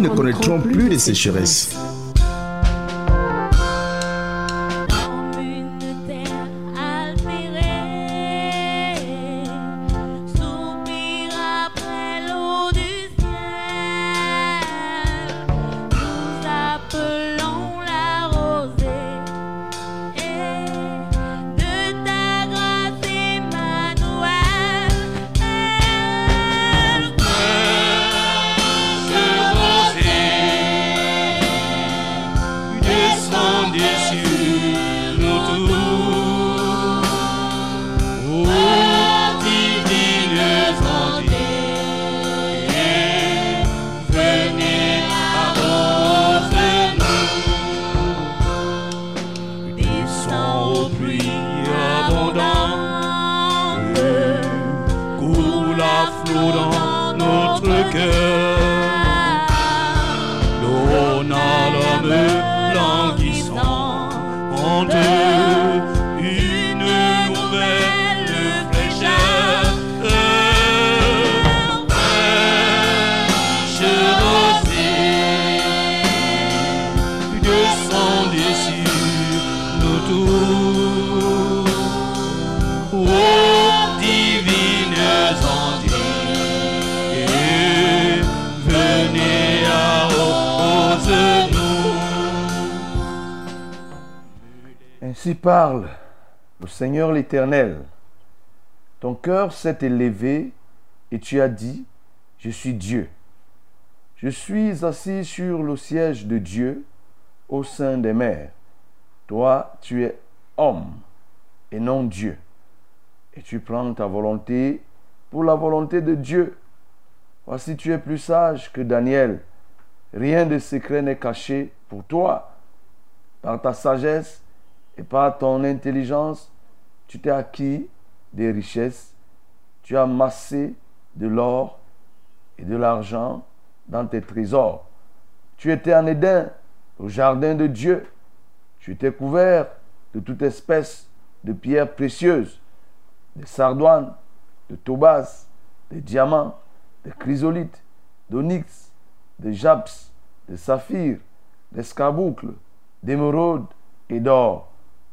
ne connaîtront plus de sécheresse. S'est élevé et tu as dit, je suis Dieu. Je suis assis sur le siège de Dieu au sein des mers. Toi, tu es homme et non Dieu. Et tu prends ta volonté pour la volonté de Dieu. Voici, tu es plus sage que Daniel. Rien de secret n'est caché pour toi. Par ta sagesse et par ton intelligence, tu t'es acquis des richesses. Tu as amassé de l'or et de l'argent dans tes trésors. Tu étais en Éden, au jardin de Dieu. Tu étais couvert de toute espèce de pierres précieuses, de sardoines, de tobas, de diamants, de chrysolites, d'onyx, de japs, de saphir, d'escarboucles, d'émeraudes et d'or.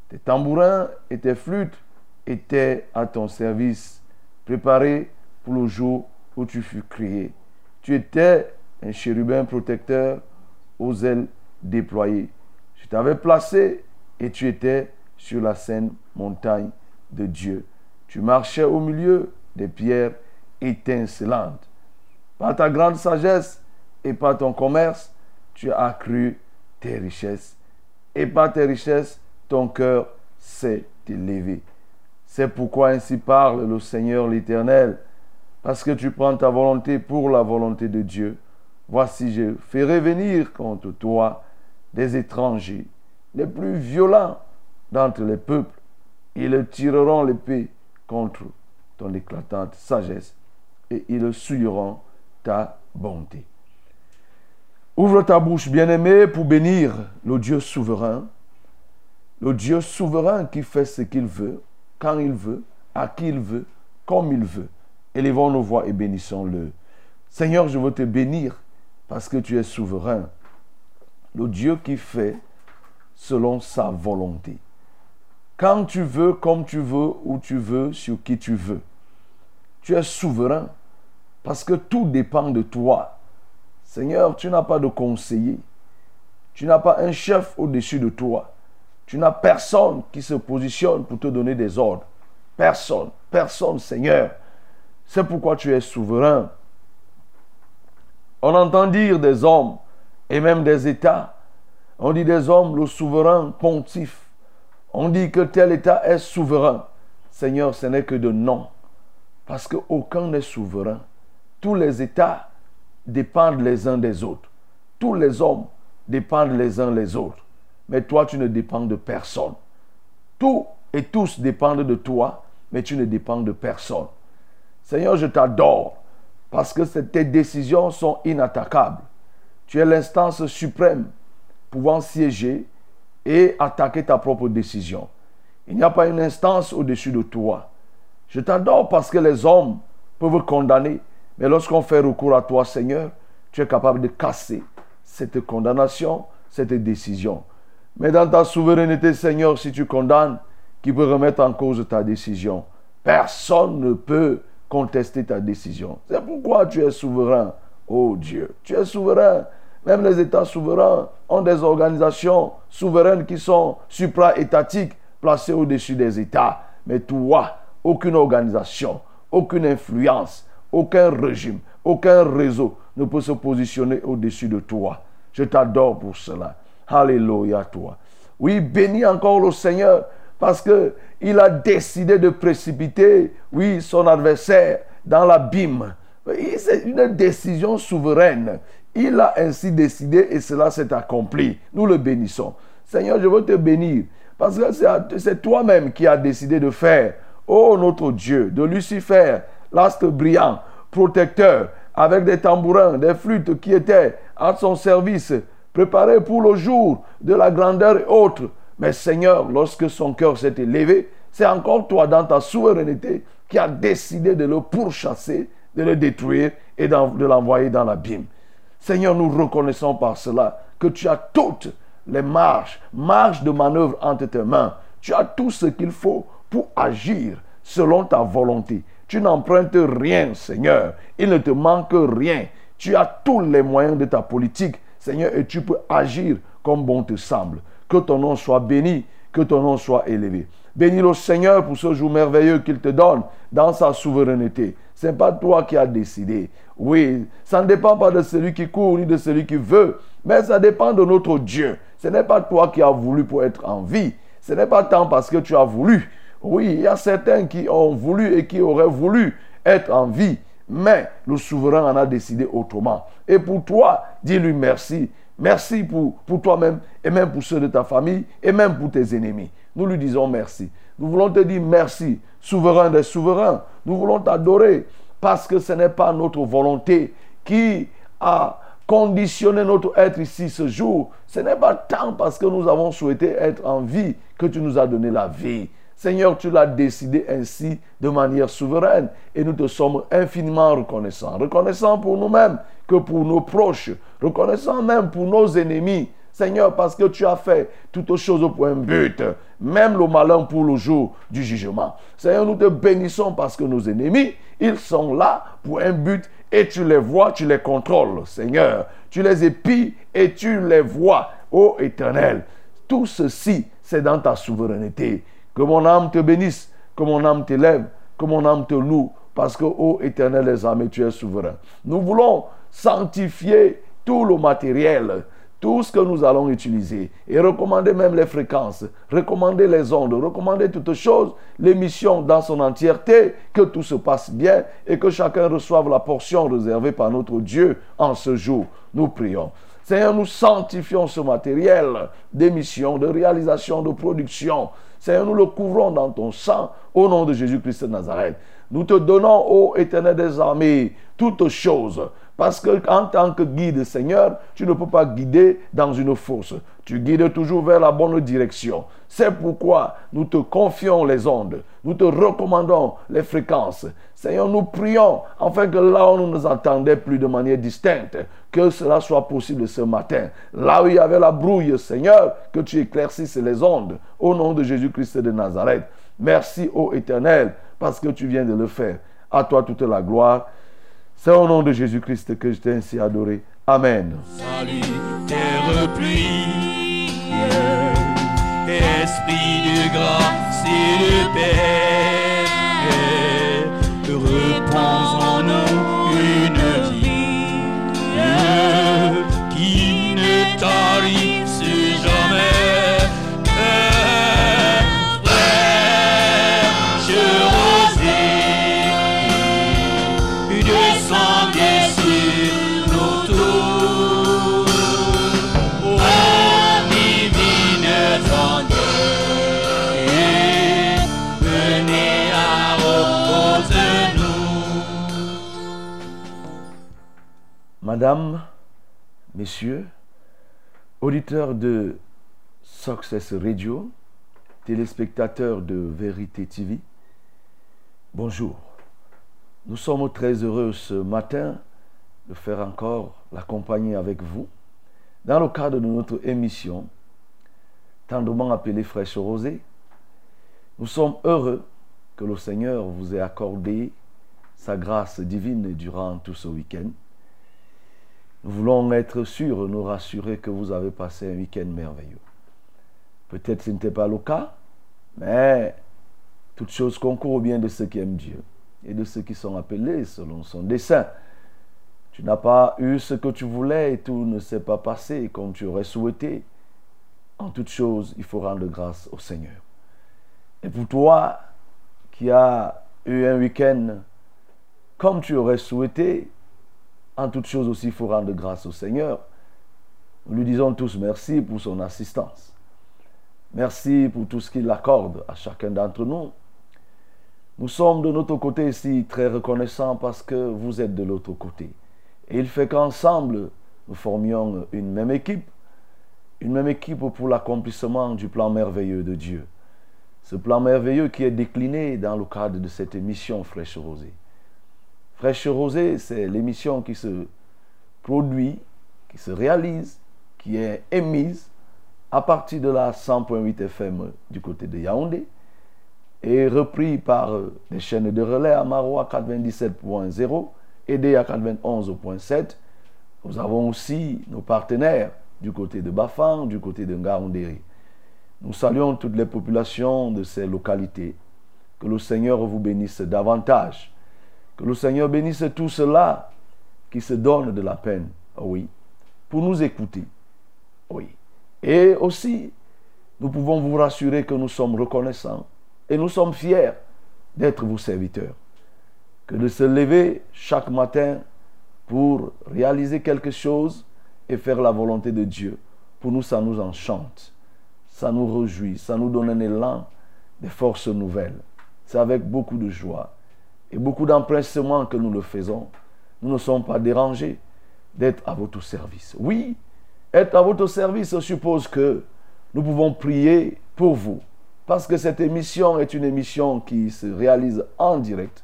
Tes tambourins et tes flûtes étaient à ton service, préparés pour le jour où tu fus créé. Tu étais un chérubin protecteur aux ailes déployées. Je t'avais placé et tu étais sur la sainte montagne de Dieu. Tu marchais au milieu des pierres étincelantes. Par ta grande sagesse et par ton commerce, tu as accru tes richesses. Et par tes richesses, ton cœur s'est élevé. C'est pourquoi ainsi parle le Seigneur l'Éternel. Parce que tu prends ta volonté pour la volonté de Dieu. Voici, je ferai venir contre toi des étrangers, les plus violents d'entre les peuples. Ils tireront l'épée contre ton éclatante sagesse et ils souilleront ta bonté. Ouvre ta bouche, bien-aimé, pour bénir le Dieu souverain, le Dieu souverain qui fait ce qu'il veut, quand il veut, à qui il veut, comme il veut. Élevons nos voix et bénissons-le. Seigneur, je veux te bénir parce que tu es souverain. Le Dieu qui fait selon sa volonté. Quand tu veux, comme tu veux, où tu veux, sur qui tu veux. Tu es souverain parce que tout dépend de toi. Seigneur, tu n'as pas de conseiller. Tu n'as pas un chef au-dessus de toi. Tu n'as personne qui se positionne pour te donner des ordres. Personne, personne, Seigneur. C'est pourquoi tu es souverain. On entend dire des hommes et même des États. On dit des hommes, le souverain pontife. On dit que tel État est souverain. Seigneur, ce n'est que de nom. Parce qu'aucun n'est souverain. Tous les États dépendent les uns des autres. tous les hommes dépendent les uns les autres. Mais toi, tu ne dépends de personne. Tous et tous dépendent de toi, mais tu ne dépends de personne. Seigneur, je t'adore parce que tes décisions sont inattaquables. Tu es l'instance suprême pouvant siéger et attaquer ta propre décision. Il n'y a pas une instance au-dessus de toi. Je t'adore parce que les hommes peuvent condamner, mais lorsqu'on fait recours à toi, Seigneur, tu es capable de casser cette condamnation, cette décision. Mais dans ta souveraineté, Seigneur, si tu condamnes, qui peut remettre en cause ta décision Personne ne peut contester ta décision. C'est pourquoi tu es souverain, oh Dieu. Tu es souverain. Même les États souverains ont des organisations souveraines qui sont supra-étatiques, placées au-dessus des États. Mais toi, aucune organisation, aucune influence, aucun régime, aucun réseau ne peut se positionner au-dessus de toi. Je t'adore pour cela. Alléluia toi. Oui, bénis encore le Seigneur parce qu'il a décidé de précipiter, oui, son adversaire dans l'abîme. C'est une décision souveraine. Il a ainsi décidé et cela s'est accompli. Nous le bénissons. Seigneur, je veux te bénir parce que c'est toi-même qui as décidé de faire, oh notre Dieu, de Lucifer, l'astre brillant, protecteur, avec des tambourins, des flûtes qui étaient à son service, préparés pour le jour de la grandeur et autres. Mais Seigneur, lorsque son cœur s'est élevé, c'est encore toi, dans ta souveraineté, qui as décidé de le pourchasser, de le détruire et de l'envoyer dans l'abîme. Seigneur, nous reconnaissons par cela que tu as toutes les marges, marges de manœuvre entre tes mains. Tu as tout ce qu'il faut pour agir selon ta volonté. Tu n'empruntes rien, Seigneur. Il ne te manque rien. Tu as tous les moyens de ta politique, Seigneur, et tu peux agir comme bon te semble. Que ton nom soit béni, que ton nom soit élevé. Bénis le Seigneur pour ce jour merveilleux qu'il te donne dans sa souveraineté. Ce n'est pas toi qui as décidé. Oui, ça ne dépend pas de celui qui court ni de celui qui veut, mais ça dépend de notre Dieu. Ce n'est pas toi qui as voulu pour être en vie. Ce n'est pas tant parce que tu as voulu. Oui, il y a certains qui ont voulu et qui auraient voulu être en vie, mais le souverain en a décidé autrement. Et pour toi, dis-lui merci. Merci pour, pour toi-même et même pour ceux de ta famille et même pour tes ennemis. Nous lui disons merci. Nous voulons te dire merci, souverain des souverains. Nous voulons t'adorer parce que ce n'est pas notre volonté qui a conditionné notre être ici ce jour. Ce n'est pas tant parce que nous avons souhaité être en vie que tu nous as donné la vie. Seigneur, tu l'as décidé ainsi de manière souveraine et nous te sommes infiniment reconnaissants. Reconnaissants pour nous-mêmes que pour nos proches. Reconnaissants même pour nos ennemis. Seigneur, parce que tu as fait toutes choses pour un but, même le malin pour le jour du jugement. Seigneur, nous te bénissons parce que nos ennemis, ils sont là pour un but et tu les vois, tu les contrôles, Seigneur. Tu les épies et tu les vois, ô Éternel. Tout ceci, c'est dans ta souveraineté. Que mon âme te bénisse, que mon âme t'élève, que mon âme te loue, parce que, ô éternel les âmes, tu es souverain. Nous voulons sanctifier tout le matériel, tout ce que nous allons utiliser et recommander même les fréquences, recommander les ondes, recommander toutes choses, l'émission dans son entièreté, que tout se passe bien et que chacun reçoive la portion réservée par notre Dieu en ce jour. Nous prions. Seigneur, nous sanctifions ce matériel d'émission, de réalisation, de production. Seigneur, nous le couvrons dans ton sang au nom de Jésus-Christ de Nazareth. Nous te donnons, ô éternel des armées, toutes choses. Parce que en tant que guide, Seigneur, tu ne peux pas guider dans une fosse. Tu guides toujours vers la bonne direction. C'est pourquoi nous te confions les ondes. Nous te recommandons les fréquences. Seigneur, nous prions afin que là où nous nous entendons plus de manière distincte, que cela soit possible ce matin. Là où il y avait la brouille, Seigneur, que tu éclaircisses les ondes. Au nom de Jésus-Christ de Nazareth. Merci, ô Éternel, parce que tu viens de le faire. À toi toute la gloire. C'est au nom de Jésus-Christ que je t'ai ainsi adoré. Amen. Salut, terre pluie, esprit de grâce et de paix, Madame, Messieurs, auditeurs de Success Radio, téléspectateurs de Vérité TV, bonjour. Nous sommes très heureux ce matin de faire encore la compagnie avec vous dans le cadre de notre émission tendrement appelée Fraîche Rosée. Nous sommes heureux que le Seigneur vous ait accordé sa grâce divine durant tout ce week-end. Nous voulons être sûrs, nous rassurer que vous avez passé un week-end merveilleux. Peut-être ce n'était pas le cas, mais toute chose concourt au bien de ceux qui aiment Dieu et de ceux qui sont appelés selon son dessein. Tu n'as pas eu ce que tu voulais et tout ne s'est pas passé comme tu aurais souhaité. En toute chose, il faut rendre grâce au Seigneur. Et pour toi qui as eu un week-end comme tu aurais souhaité, en toute chose aussi, il faut rendre grâce au Seigneur. Nous lui disons tous merci pour son assistance. Merci pour tout ce qu'il accorde à chacun d'entre nous. Nous sommes de notre côté ici très reconnaissants parce que vous êtes de l'autre côté. Et il fait qu'ensemble, nous formions une même équipe, une même équipe pour l'accomplissement du plan merveilleux de Dieu. Ce plan merveilleux qui est décliné dans le cadre de cette émission Fraîche Rosée. Fraîche Rosée, c'est l'émission qui se produit, qui se réalise, qui est émise à partir de la 100.8 FM du côté de Yaoundé et repris par les chaînes de relais à Marois 97.0 et DA 91.7. Nous avons aussi nos partenaires du côté de Bafang, du côté de Ngaoundéry. Nous saluons toutes les populations de ces localités. Que le Seigneur vous bénisse davantage. Que le Seigneur bénisse tout cela qui se donne de la peine, oui, pour nous écouter. Oui. Et aussi, nous pouvons vous rassurer que nous sommes reconnaissants et nous sommes fiers d'être vos serviteurs. Que de se lever chaque matin pour réaliser quelque chose et faire la volonté de Dieu. Pour nous, ça nous enchante, ça nous réjouit, ça nous donne un élan des forces nouvelles. C'est avec beaucoup de joie et beaucoup d'empressement que nous le faisons. Nous ne sommes pas dérangés d'être à votre service. Oui, être à votre service suppose que nous pouvons prier pour vous. Parce que cette émission est une émission qui se réalise en direct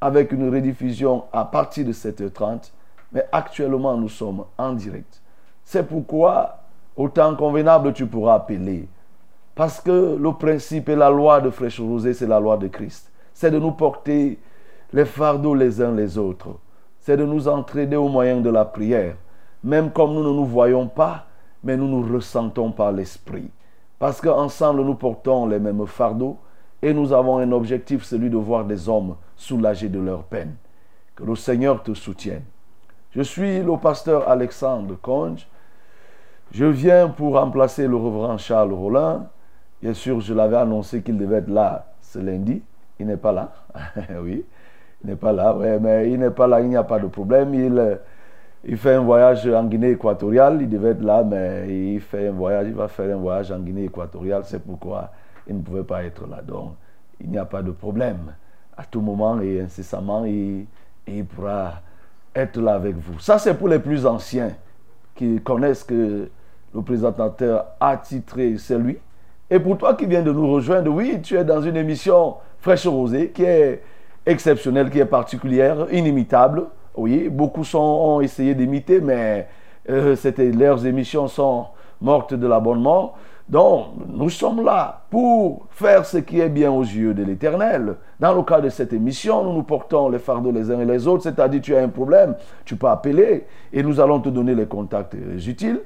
avec une rediffusion à partir de 7h30. Mais actuellement, nous sommes en direct. C'est pourquoi, au temps convenable, tu pourras appeler. Parce que le principe et la loi de Fraîche Rosée, c'est la loi de Christ. C'est de nous porter les fardeaux les uns les autres. C'est de nous entraider au moyen de la prière. Même comme nous ne nous voyons pas, mais nous nous ressentons par l'Esprit. Parce qu'ensemble, nous portons les mêmes fardeaux et nous avons un objectif, celui de voir des hommes soulagés de leur peine. Que le Seigneur te soutienne. Je suis le pasteur Alexandre Conge. Je viens pour remplacer le reverend Charles Rollin. Bien sûr, je l'avais annoncé qu'il devait être là ce lundi. Il n'est pas là. oui, il n'est pas là. mais il n'est pas là, il n'y a pas de problème. Il, il fait un voyage en Guinée équatoriale. Il devait être là, mais il fait un voyage. Il va faire un voyage en Guinée équatoriale. C'est pourquoi il ne pouvait pas être là. Donc, il n'y a pas de problème. À tout moment et incessamment, il, il pourra être là avec vous. Ça, c'est pour les plus anciens qui connaissent que le présentateur a titré c'est lui. Et pour toi qui viens de nous rejoindre, oui, tu es dans une émission fraîche rosée qui est exceptionnelle, qui est particulière, inimitable. Oui, beaucoup ont essayé d'imiter, mais euh, leurs émissions sont mortes de l'abonnement. Donc, nous sommes là pour faire ce qui est bien aux yeux de l'Éternel. Dans le cas de cette émission, nous nous portons les fardeaux les uns et les autres, c'est-à-dire tu as un problème, tu peux appeler et nous allons te donner les contacts utiles.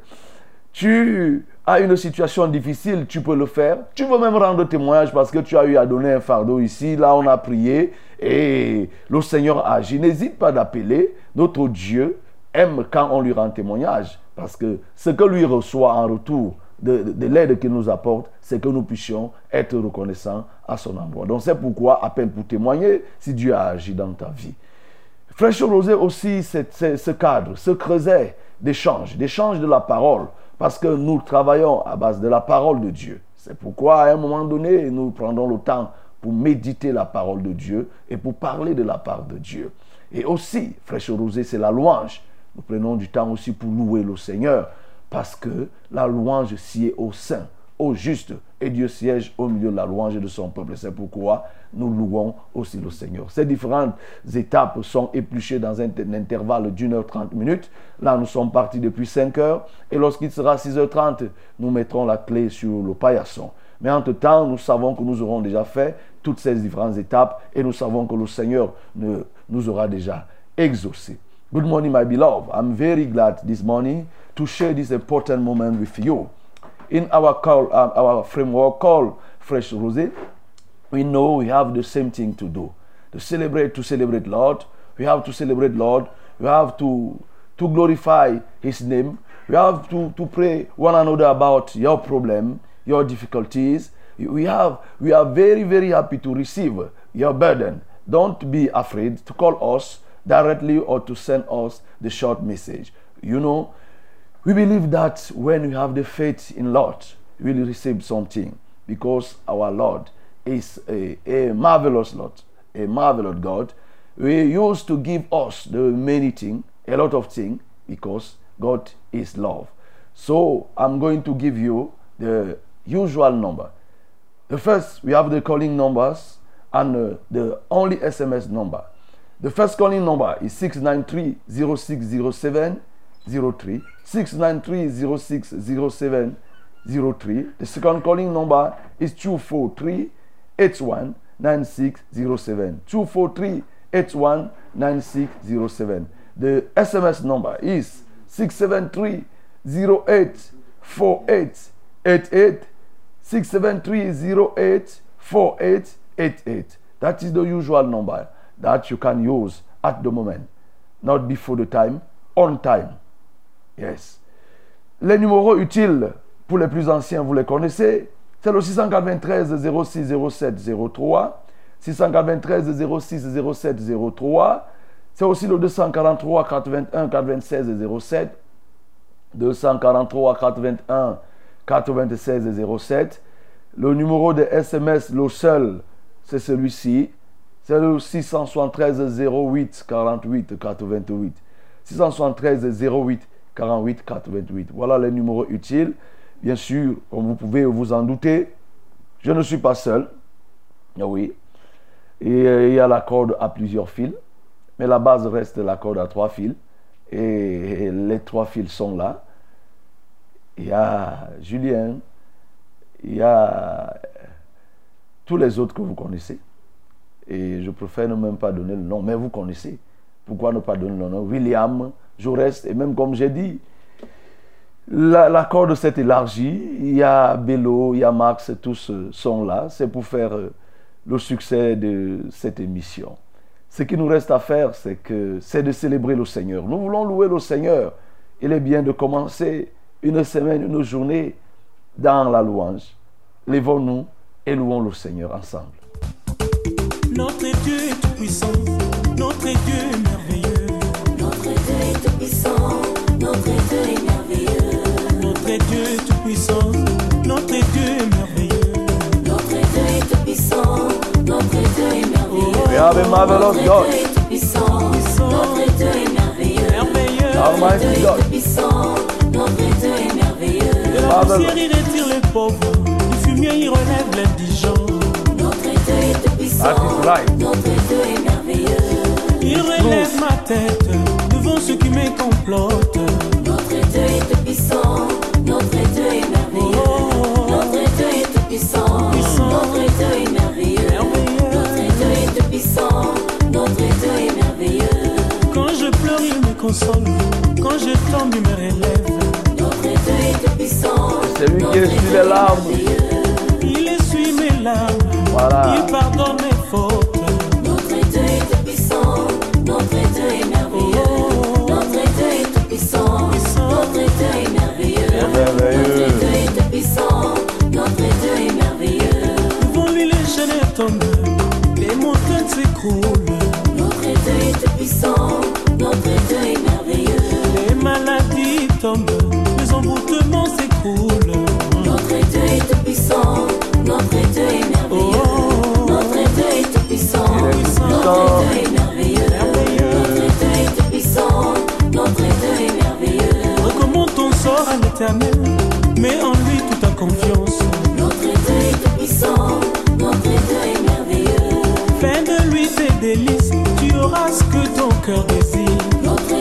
Tu as une situation difficile, tu peux le faire. Tu veux même rendre témoignage parce que tu as eu à donner un fardeau ici, là on a prié et le Seigneur a agi. N'hésite pas d'appeler. Notre Dieu aime quand on lui rend témoignage parce que ce que lui reçoit en retour, de, l'aide qu'il nous apporte, c'est que nous puissions être reconnaissants à son endroit. Donc c'est pourquoi appelle pour témoigner si Dieu a agi dans ta vie. Fraîche Rosée aussi, ce cadre, ce creuset d'échange, d'échange de la parole, parce que nous travaillons à base de la parole de Dieu. C'est pourquoi à un moment donné, nous prendrons le temps pour méditer la parole de Dieu et pour parler de la part de Dieu. Et aussi, Fraîche Rosée, c'est la louange. nous prenons du temps aussi pour louer le Seigneur, parce que la louange s'y est au sein, au juste, et Dieu siège au milieu de la louange de son peuple. C'est pourquoi nous louons aussi le Seigneur. Ces différentes étapes sont épluchées dans un, intervalle d'une heure trente minutes. Là, nous sommes partis depuis 5 heures, et lorsqu'il sera 6h30, nous mettrons la clé sur le paillasson. Mais entre-temps, nous savons que nous aurons déjà fait toutes ces différentes étapes et nous savons que le Seigneur ne- nous aura déjà exaucés. Good morning, my beloved. I'm very glad this morning to share this important moment with you. In our call, um, our framework called Fresh Rosé, we know we have the same thing to do. To celebrate, to celebrate Lord. We have to celebrate Lord. We have to, to glorify His name. We have to, to pray one another about your problem, your difficulties. We have we are very, very happy to receive your burden. Don't be afraid to call us directly or to send us the short message. You know, we believe that when we have the faith in Lord, we will receive something because our Lord is a, a marvelous Lord, a marvelous God. We used to give us the many things, a lot of things, because God is love. So I'm going to give you the usual number. The first, we have the calling numbers and uh, the only SMS number. The first calling number is 693 0607 03. 693 0607 03. The second calling number is 243 81 9607. 243 81 9607. The SMS number is 673 08 48 88 67308 4888. That is the usual number that you can use at the moment. Not before the time, on time. Yes. Les numéros utiles pour les plus anciens, vous les connaissez. C'est le 693 06 07 03. 693 06 07 03. C'est aussi le 243 81 96 07. 243 81 96 07. Le numéro de SMS, le seul, c'est celui-ci. C'est le 673 08 48 88. 673 08 48 88. Voilà les numéros utiles. Bien sûr, comme vous pouvez vous en douter, je ne suis pas seul. Ah Oui. Euh, il y a la corde à plusieurs fils. Mais la base reste la corde à trois fils. Et les trois fils sont là. Il y a Julien, il y a tous les autres que vous connaissez. Et je préfère ne même pas donner le nom, mais vous connaissez. Pourquoi ne pas donner le nom? William, Jaurès, et même comme j'ai dit, la, la corde s'est élargie. Il y a Bello, il y a Max, tous euh, sont là. C'est pour faire euh, le succès de cette émission. Ce qui nous reste à faire, c'est que c'est de célébrer le Seigneur. Nous voulons louer le Seigneur. Il est bien de commencer une semaine, une journée dans la louange. Lèvons-nous et louons le Seigneur ensemble. Notre Dieu tout puissant, notre Dieu merveilleux. Notre Dieu est tout puissant, notre Dieu est merveilleux. Notre Dieu est tout puissant, notre Dieu est merveilleux. Notre Dieu est tout puissant, notre Dieu est merveilleux. We have a marvelous Notre God, Dieu est tout puissant, notre Dieu est merveilleux. Merveilleux. Almighty Dieu est God. tout puissant, notre Dieu est merveilleux. De la Marvelous. poussière, il retire les pauvres. Du fumier, il relève l'indigent. Notre Dieu est tout puissant, That is right. notre Dieu est merveilleux. Il relève ma tête devant ceux qui me complotent. Notre Dieu est tout puissant, notre Dieu est merveilleux. Oh, Notre Dieu est tout puissant, notre Dieu est merveilleux. Notre Dieu est tout puissant, notre Dieu est merveilleux. quand je pleure, il me console. Quand je tombe, il me relève. Notre Dieu est tout puissant, c'est lui qui essuie les larmes. Il essuie mes larmes. Voilà. Il pardonne mes fautes. notre Dieu est tout puissant, notre Dieu les montagnes s'écroulent. Notre Dieu est puissant, notre Dieu est merveilleux. Les maladies tombent. Les emboutements s'écroulent. Notre Dieu est tout puissant, notre Dieu est merveilleux. Notre Dieu est tout puissant, notre Dieu est merveilleux. Notre Dieu est puissant, notre Dieu sort à l'éternel, mets en lui toute ta confiance. Délices, tu auras ce que ton cœur désire. Notre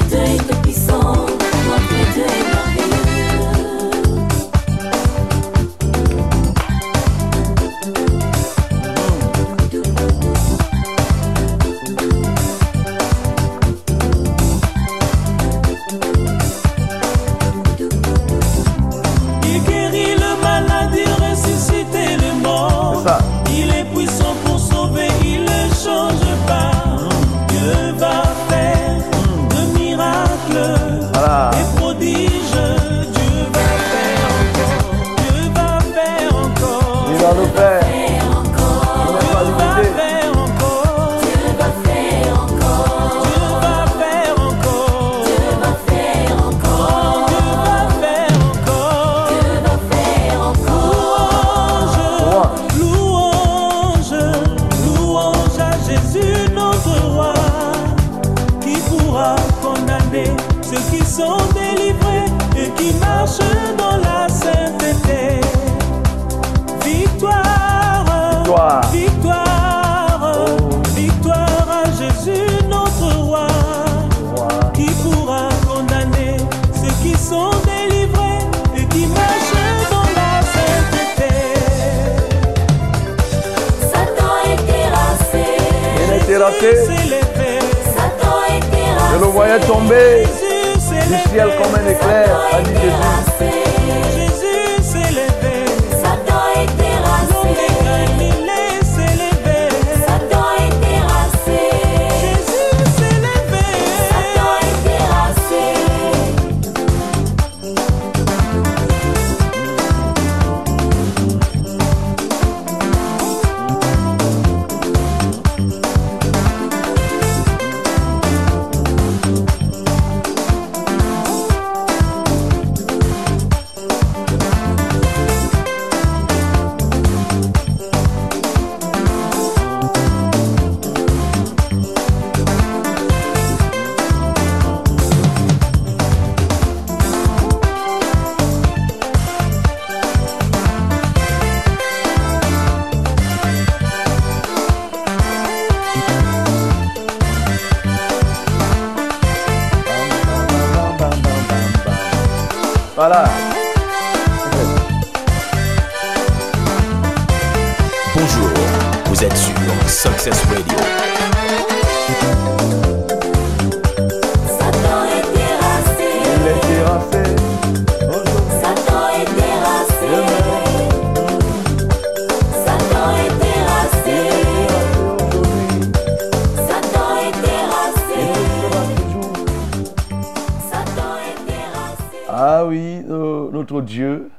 notre Dieu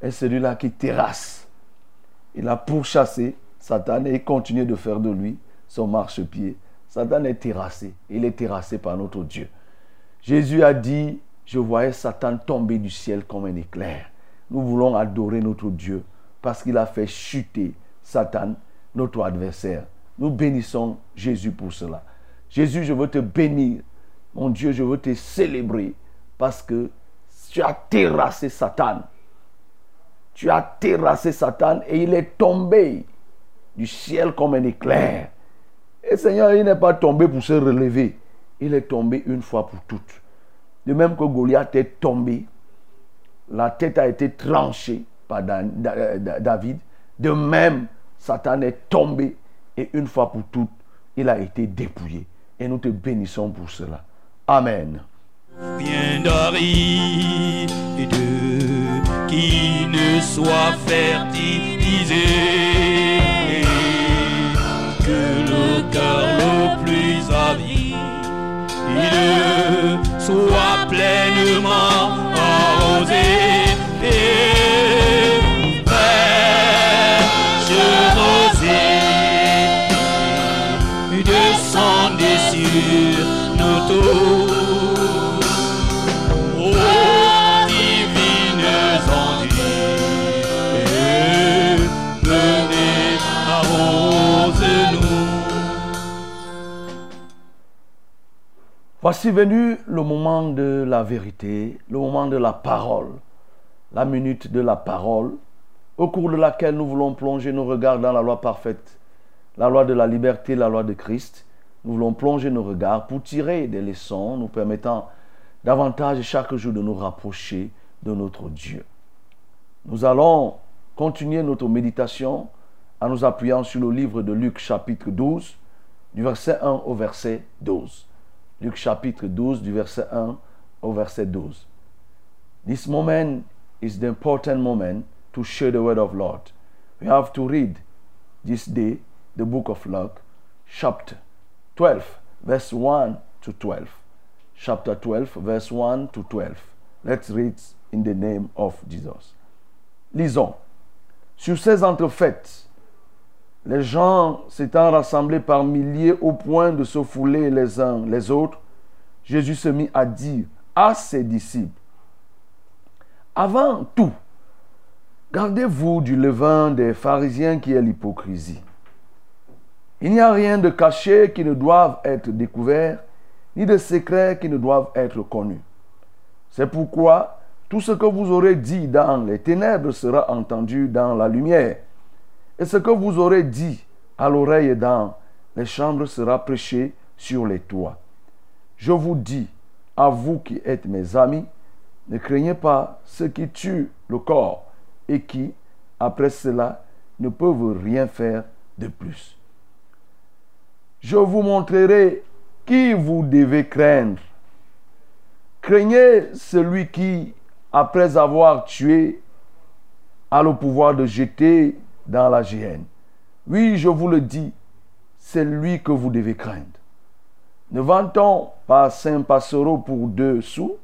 est celui-là qui terrasse. Il a pourchassé Satan et il continue de faire de lui son marchepied. Satan est terrassé. Il est terrassé par notre Dieu. Jésus a dit, je voyais Satan tomber du ciel comme un éclair. Nous voulons adorer notre Dieu parce qu'il a fait chuter Satan, notre adversaire. Nous bénissons Jésus pour cela. Jésus, je veux te bénir. Mon Dieu, je veux te célébrer parce que tu as terrassé Satan. Tu as terrassé Satan et il est tombé du ciel comme un éclair. Et Seigneur, il n'est pas tombé pour se relever. Il est tombé une fois pour toutes. De même que Goliath est tombé, la tête a été tranchée par Da- David. De même, Satan est tombé et une fois pour toutes, il a été dépouillé. Et nous te bénissons pour cela. Amen. Rien d'aride qui ne soit fertilisé. Que le cœur le plus avide soit pleinement Voici venu le moment de la vérité, le moment de la parole, la minute de la parole, au cours de laquelle nous voulons plonger nos regards dans la loi parfaite, la loi de la liberté, la loi de Christ. Nous voulons plonger nos regards pour tirer des leçons nous permettant davantage chaque jour de nous rapprocher de notre Dieu. Nous allons continuer notre méditation en nous appuyant sur le livre de Luc chapitre 12, du verset 1 au verset 12. Luc chapitre 12, du verset 1 au verset 12. This moment is the important moment to share the word of Lord. We have to read this day the book of Luke, chapter 12, verse 1 to 12. Chapter 12, verse 1 to 12. Let's read in the name of Jesus. Lisons. Sur ces entrefaites, les gens s'étant rassemblés par milliers au point de se fouler les uns les autres, Jésus se mit à dire à ses disciples, avant tout, gardez-vous du levain des pharisiens qui est l'hypocrisie. Il n'y a rien de caché qui ne doive être découvert, ni de secret qui ne doivent être connus. C'est pourquoi tout ce que vous aurez dit dans les ténèbres sera entendu dans la lumière. Et ce que vous aurez dit à l'oreille dans les chambres sera prêché sur les toits. Je vous dis, à vous qui êtes mes amis, ne craignez pas ceux qui tuent le corps et qui, après cela, ne peuvent rien faire de plus. Je vous montrerai qui vous devez craindre. Craignez celui qui, après avoir tué, a le pouvoir de jeter dans la géhenne. Oui, je vous le dis, c'est lui que vous devez craindre. Ne vantons pas Saint Passereau pour deux sous,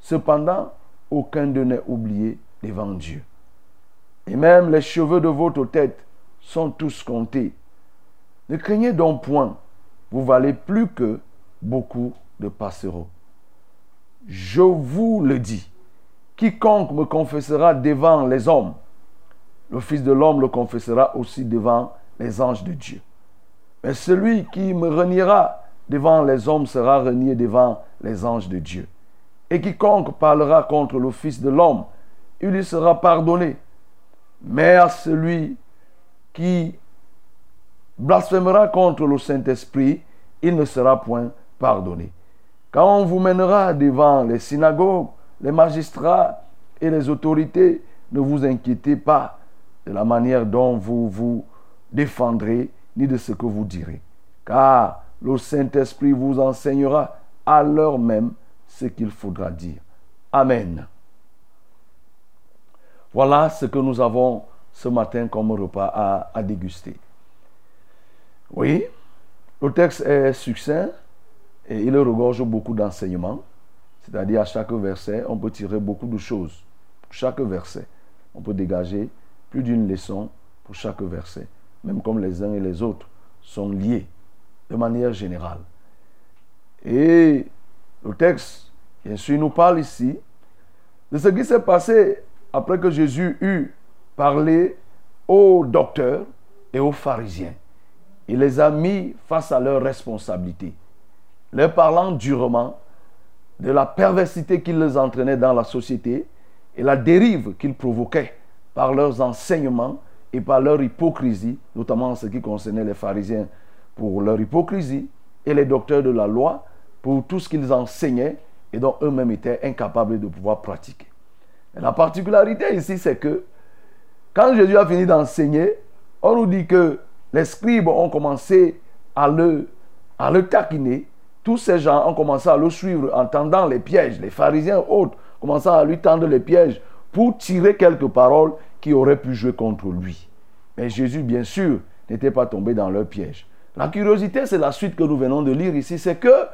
cependant, aucun d'eux n'est oublié devant Dieu. Et même les cheveux de votre tête sont tous comptés. Ne craignez donc point, vous valez plus que beaucoup de passereaux. Je vous le dis, quiconque me confessera devant les hommes, le Fils de l'homme le confessera aussi devant les anges de Dieu. Mais celui qui me reniera devant les hommes sera renié devant les anges de Dieu. Et quiconque parlera contre le Fils de l'homme, il lui sera pardonné. Mais à celui qui blasphémera contre le Saint-Esprit, il ne sera point pardonné. Quand on vous mènera devant les synagogues, les magistrats et les autorités, ne vous inquiétez pas de la manière dont vous vous défendrez, ni de ce que vous direz. Car le Saint-Esprit vous enseignera à l'heure même ce qu'il faudra dire. Amen. Voilà ce que nous avons ce matin comme repas à, à déguster. Oui, le texte est succinct et il regorge beaucoup d'enseignements. C'est-à-dire à chaque verset, on peut tirer beaucoup de choses. Chaque verset, on peut dégager plus d'une leçon pour chaque verset, même comme les uns et les autres sont liés de manière générale. Et le texte, bien sûr, nous parle ici de ce qui s'est passé après que Jésus eut parlé aux docteurs et aux pharisiens. Il les a mis face à leurs responsabilités, leur parlant durement de la perversité qu'ils les entraînait dans la société et la dérive qu'ils provoquaient par leurs enseignements et par leur hypocrisie, notamment en ce qui concernait les pharisiens pour leur hypocrisie et les docteurs de la loi pour tout ce qu'ils enseignaient et dont eux-mêmes étaient incapables de pouvoir pratiquer. La particularité ici, c'est que quand Jésus a fini d'enseigner, on nous dit que les scribes ont commencé à le, à le taquiner. Tous ces gens ont commencé à le suivre en tendant les pièges. Les pharisiens autres commençaient à lui tendre les pièges pour tirer quelques paroles qui auraient pu jouer contre lui. Mais Jésus, bien sûr, n'était pas tombé dans leur piège. La curiosité, c'est la suite que nous venons de lire ici, c'est que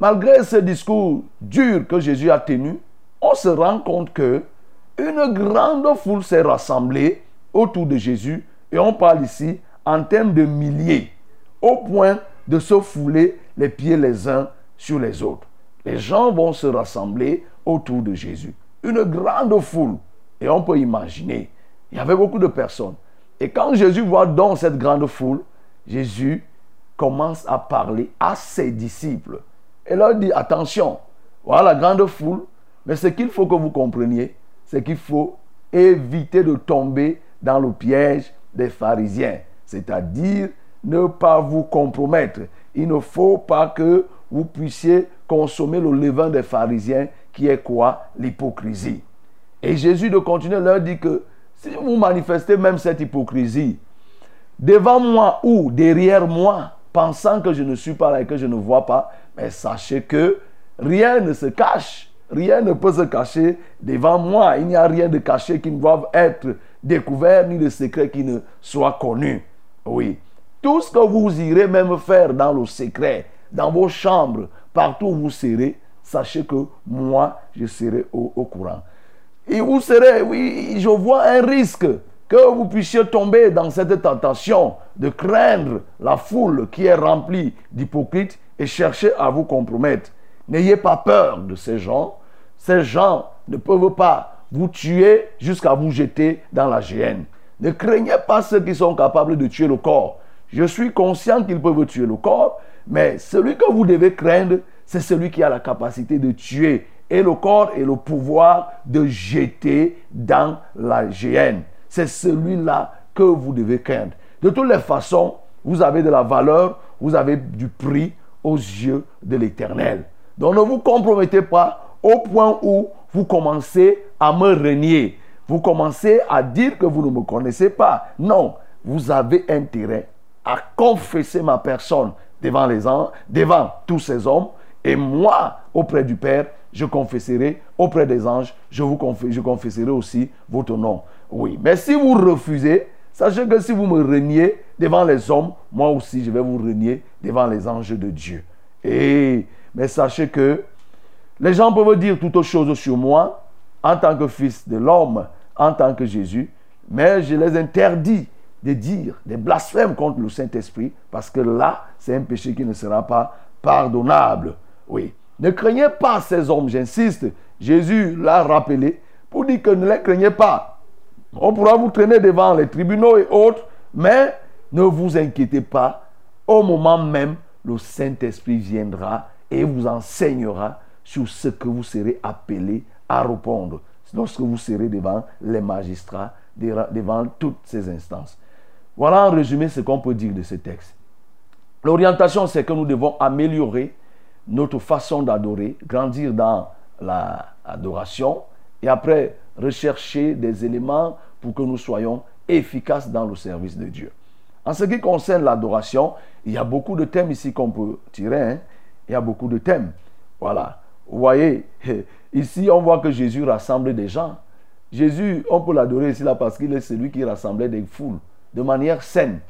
malgré ce discours dur que Jésus a tenu, on se rend compte que une grande foule s'est rassemblée autour de Jésus et on parle ici en termes de milliers, au point de se fouler les pieds les uns sur les autres. Les gens vont se rassembler autour de Jésus. Une grande foule. Et on peut imaginer, il y avait beaucoup de personnes. Et quand Jésus voit dans cette grande foule, Jésus commence à parler à ses disciples. et leur dit, attention, voilà la grande foule, mais ce qu'il faut que vous compreniez, c'est qu'il faut éviter de tomber dans le piège des pharisiens, c'est-à-dire ne pas vous compromettre. Il ne faut pas que vous puissiez consommer le levain des pharisiens qui est quoi? L'hypocrisie. Et Jésus de continuer leur dit que si vous manifestez même cette hypocrisie, devant moi ou derrière moi, pensant que je ne suis pas là et que je ne vois pas, mais sachez que rien ne se cache. Rien ne peut se cacher devant moi. Il n'y a rien de caché qui ne doive être découvert, ni de secret qui ne soit connu. Oui. Tout ce que vous irez même faire dans le secret, dans vos chambres, partout où vous serez, sachez que moi, je serai au, courant. Et vous serez, oui, je vois un risque que vous puissiez tomber dans cette tentation de craindre la foule qui est remplie d'hypocrites et chercher à vous compromettre. N'ayez pas peur de ces gens. Ces gens ne peuvent pas vous tuer jusqu'à vous jeter dans la géhenne. Ne craignez pas ceux qui sont capables de tuer le corps. Je suis conscient qu'ils peuvent tuer le corps, mais celui que vous devez craindre, c'est celui qui a la capacité de tuer et le corps et le pouvoir de jeter dans la géhenne. C'est celui-là que vous devez craindre. De toutes les façons, vous avez de la valeur, vous avez du prix aux yeux de l'Éternel. Donc ne vous compromettez pas au point où vous commencez à me renier. Vous commencez à dire que vous ne me connaissez pas. Non, vous avez intérêt à confesser ma personne devant les hommes, devant tous ces hommes. Et moi, auprès du Père, je confesserai auprès des anges, je vous je confesserai aussi votre nom. Oui, mais si vous refusez, sachez que si vous me reniez devant les hommes, moi aussi je vais vous renier devant les anges de Dieu. Et mais sachez que les gens peuvent dire toutes choses sur moi en tant que fils de l'homme, en tant que Jésus, mais je les interdis de dire des blasphèmes contre le Saint-Esprit parce que là, c'est un péché qui ne sera pas pardonnable. Oui. Ne craignez pas ces hommes, j'insiste. Jésus l'a rappelé pour dire que ne les craignez pas. On pourra vous traîner devant les tribunaux et autres, mais ne vous inquiétez pas. Au moment même, le Saint-Esprit viendra et vous enseignera sur ce que vous serez appelé à répondre lorsque vous serez devant les magistrats, devant toutes ces instances. Voilà en résumé ce qu'on peut dire de ce texte. L'orientation, c'est que nous devons améliorer notre façon d'adorer, grandir dans l'adoration et après rechercher des éléments pour que nous soyons efficaces dans le service de Dieu. En ce qui concerne l'adoration, il y a beaucoup de thèmes ici qu'on peut tirer. Hein. Il y a beaucoup de thèmes. Voilà. Vous voyez, ici on voit que Jésus rassemble des gens. Jésus, on peut l'adorer ici là parce qu'il est celui qui rassemblait des foules de manière saine.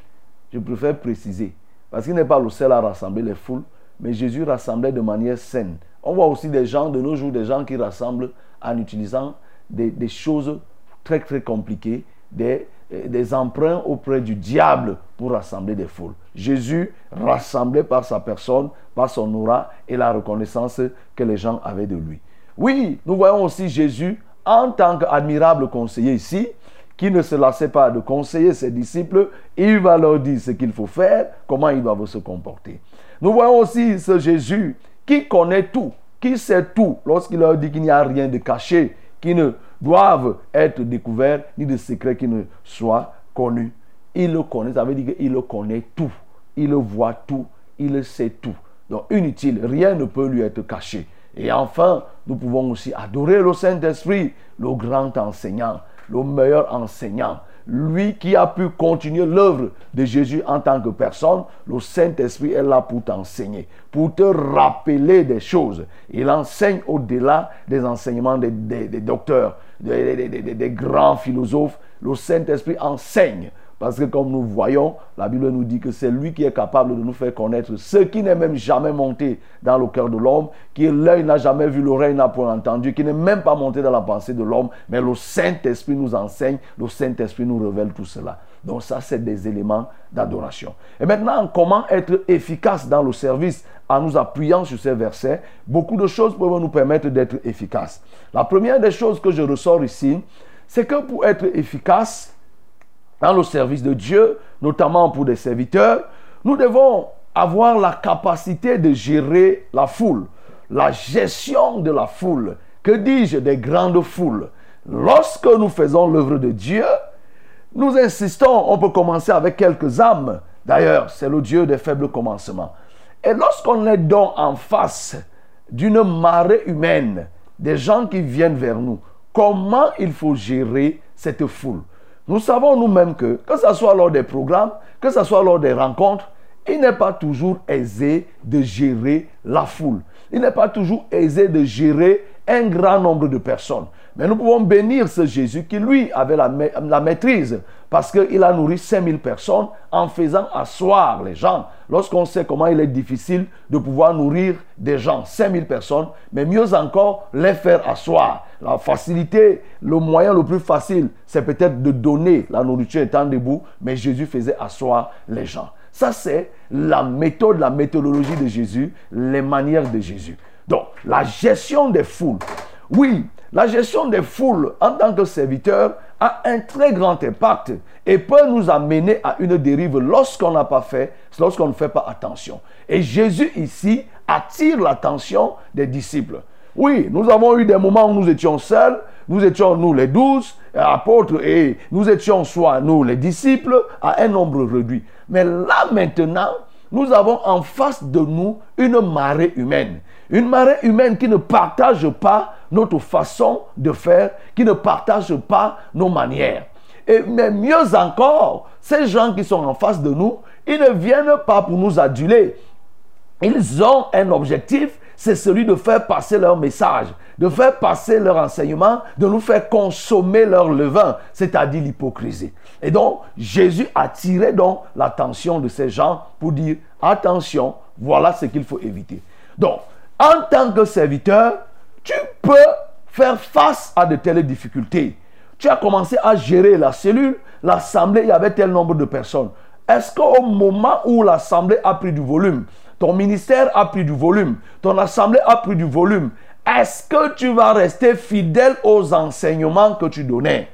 Je préfère préciser. Parce qu'il n'est pas le seul à rassembler les foules, mais Jésus rassemblait de manière saine. On voit aussi des gens de nos jours, des gens qui rassemblent en utilisant des, choses très très compliquées, des, des emprunts auprès du diable pour rassembler des foules. Jésus rassemblait par sa personne, par son aura et la reconnaissance que les gens avaient de lui. Oui, nous voyons aussi Jésus en tant qu'admirable conseiller ici, qui ne se lassait pas de conseiller ses disciples, il va leur dire ce qu'il faut faire, comment ils doivent se comporter. Nous voyons aussi ce Jésus qui connaît tout, qui sait tout, lorsqu'il leur dit qu'il n'y a rien de caché, qui ne doivent être découverts, ni de secrets qui ne soient connus. Il le connaît, ça veut dire qu'il le connaît tout. Il le voit tout, il le sait tout. Donc inutile, rien ne peut lui être caché. Et enfin, nous pouvons aussi adorer le Saint-Esprit, le grand enseignant, le meilleur enseignant. Lui qui a pu continuer l'œuvre de Jésus en tant que personne, le Saint-Esprit est là pour t'enseigner, pour te rappeler des choses. Il enseigne au-delà des enseignements des, docteurs, des grands philosophes. Le Saint-Esprit enseigne. Parce que comme nous voyons, la Bible nous dit que c'est lui qui est capable de nous faire connaître ce qui n'est même jamais monté dans le cœur de l'homme, qui l'œil n'a jamais vu, l'oreille n'a point entendu, qui n'est même pas monté dans la pensée de l'homme, mais le Saint-Esprit nous enseigne, le Saint-Esprit nous révèle tout cela. Donc ça, c'est des éléments d'adoration. Et maintenant, comment être efficace dans le service en nous appuyant sur ces versets? Beaucoup de choses peuvent nous permettre d'être efficaces. La première des choses que je ressors ici, c'est que pour être efficace, dans le service de Dieu, notamment pour des serviteurs, nous devons avoir la capacité de gérer la foule, la gestion de la foule, que dis-je, des grandes foules? Lorsque nous faisons l'œuvre de Dieu, nous insistons, on peut commencer avec quelques âmes. D'ailleurs, c'est le Dieu des faibles commencements. Et lorsqu'on est donc en face d'une marée humaine, des gens qui viennent vers nous, comment il faut gérer cette foule? Nous savons nous-mêmes que, que ce soit lors des programmes, que ce soit lors des rencontres, il n'est pas toujours aisé de gérer la foule. Il n'est pas toujours aisé de gérer un grand nombre de personnes. Mais nous pouvons bénir ce Jésus qui, lui, avait la, ma- la maîtrise parce qu'il a nourri 5000 personnes en faisant asseoir les gens. Lorsqu'on sait comment il est difficile de pouvoir nourrir des gens, 5000 personnes, mais mieux encore, les faire asseoir. La facilité, le moyen le plus facile, c'est peut-être de donner la nourriture étant debout, mais Jésus faisait asseoir les gens. Ça, c'est la méthode, la méthodologie de Jésus, les manières de Jésus. Donc, la gestion des foules. Oui, la gestion des foules en tant que serviteur a un très grand impact et peut nous amener à une dérive lorsqu'on n'a pas fait, lorsqu'on ne fait pas attention. Et Jésus ici attire l'attention des disciples. Oui, nous avons eu des moments où nous étions seuls, nous étions nous les douze apôtres et nous étions soit nous les disciples à un nombre réduit. Mais là maintenant, nous avons en face de nous une marée humaine. Une marée humaine qui ne partage pas notre façon de faire, qui ne partage pas nos manières. Et, mais mieux encore, ces gens qui sont en face de nous, ils ne viennent pas pour nous aduler. Ils ont un objectif, c'est celui de faire passer leur message, de faire passer leur enseignement, de nous faire consommer leur levain, c'est-à-dire l'hypocrisie. Et donc, Jésus attirait donc l'attention de ces gens pour dire, attention, voilà ce qu'il faut éviter. Donc, en tant que serviteur, tu peux faire face à de telles difficultés. Tu as commencé à gérer la cellule, l'assemblée, il y avait tel nombre de personnes. Est-ce qu'au moment où l'assemblée a pris du volume, ton ministère a pris du volume, ton assemblée a pris du volume, est-ce que tu vas rester fidèle aux enseignements que tu donnais?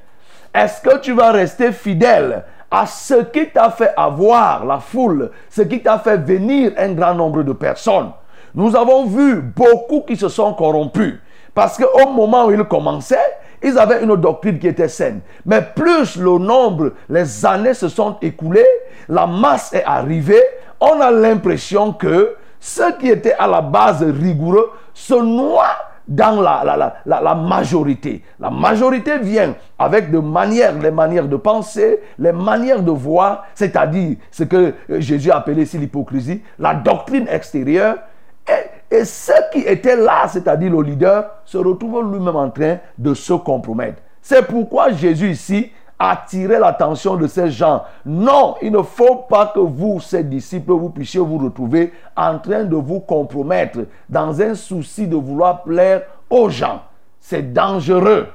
Est-ce que tu vas rester fidèle à ce qui t'a fait avoir la foule, ce qui t'a fait venir un grand nombre de personnes? Nous avons vu beaucoup qui se sont corrompus parce qu'au moment où ils commençaient, ils avaient une doctrine qui était saine. Mais plus le nombre, les années se sont écoulées, la masse est arrivée, on a l'impression que ceux qui étaient à la base rigoureux se noient dans la, la, la, la, majorité. La majorité vient avec de manières, les manières de penser, les manières de voir, c'est-à-dire ce que Jésus appelait ici l'hypocrisie, la doctrine extérieure. Et, ceux qui étaient là, c'est-à-dire le leader, se retrouvent lui-même en train de se compromettre. C'est pourquoi Jésus ici attirait l'attention de ces gens. Non, il ne faut pas que vous, ses disciples, vous puissiez vous retrouver en train de vous compromettre dans un souci de vouloir plaire aux gens. C'est dangereux.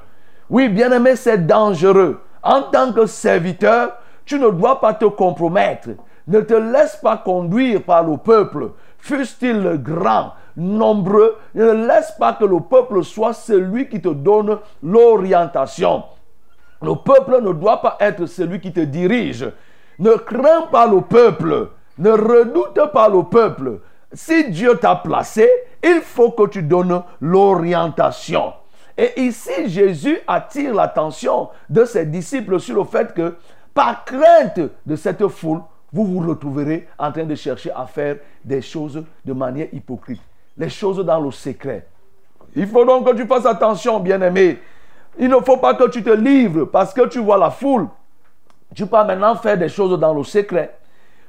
Oui, bien aimé, c'est dangereux. En tant que serviteur, tu ne dois pas te compromettre. Ne te laisse pas conduire par le peuple, fût-il grand, nombreux. Ne laisse pas que le peuple soit celui qui te donne l'orientation. Le peuple ne doit pas être celui qui te dirige. Ne crains pas le peuple. Ne redoute pas le peuple. Si Dieu t'a placé, il faut que tu donnes l'orientation. Et ici, Jésus attire l'attention de ses disciples sur le fait que, par crainte de cette foule, vous vous retrouverez en train de chercher à faire des choses de manière hypocrite. Les choses dans le secret. Il faut donc que tu fasses attention, bien-aimé. Il ne faut pas que tu te livres parce que tu vois la foule. Tu peux maintenant faire des choses dans le secret.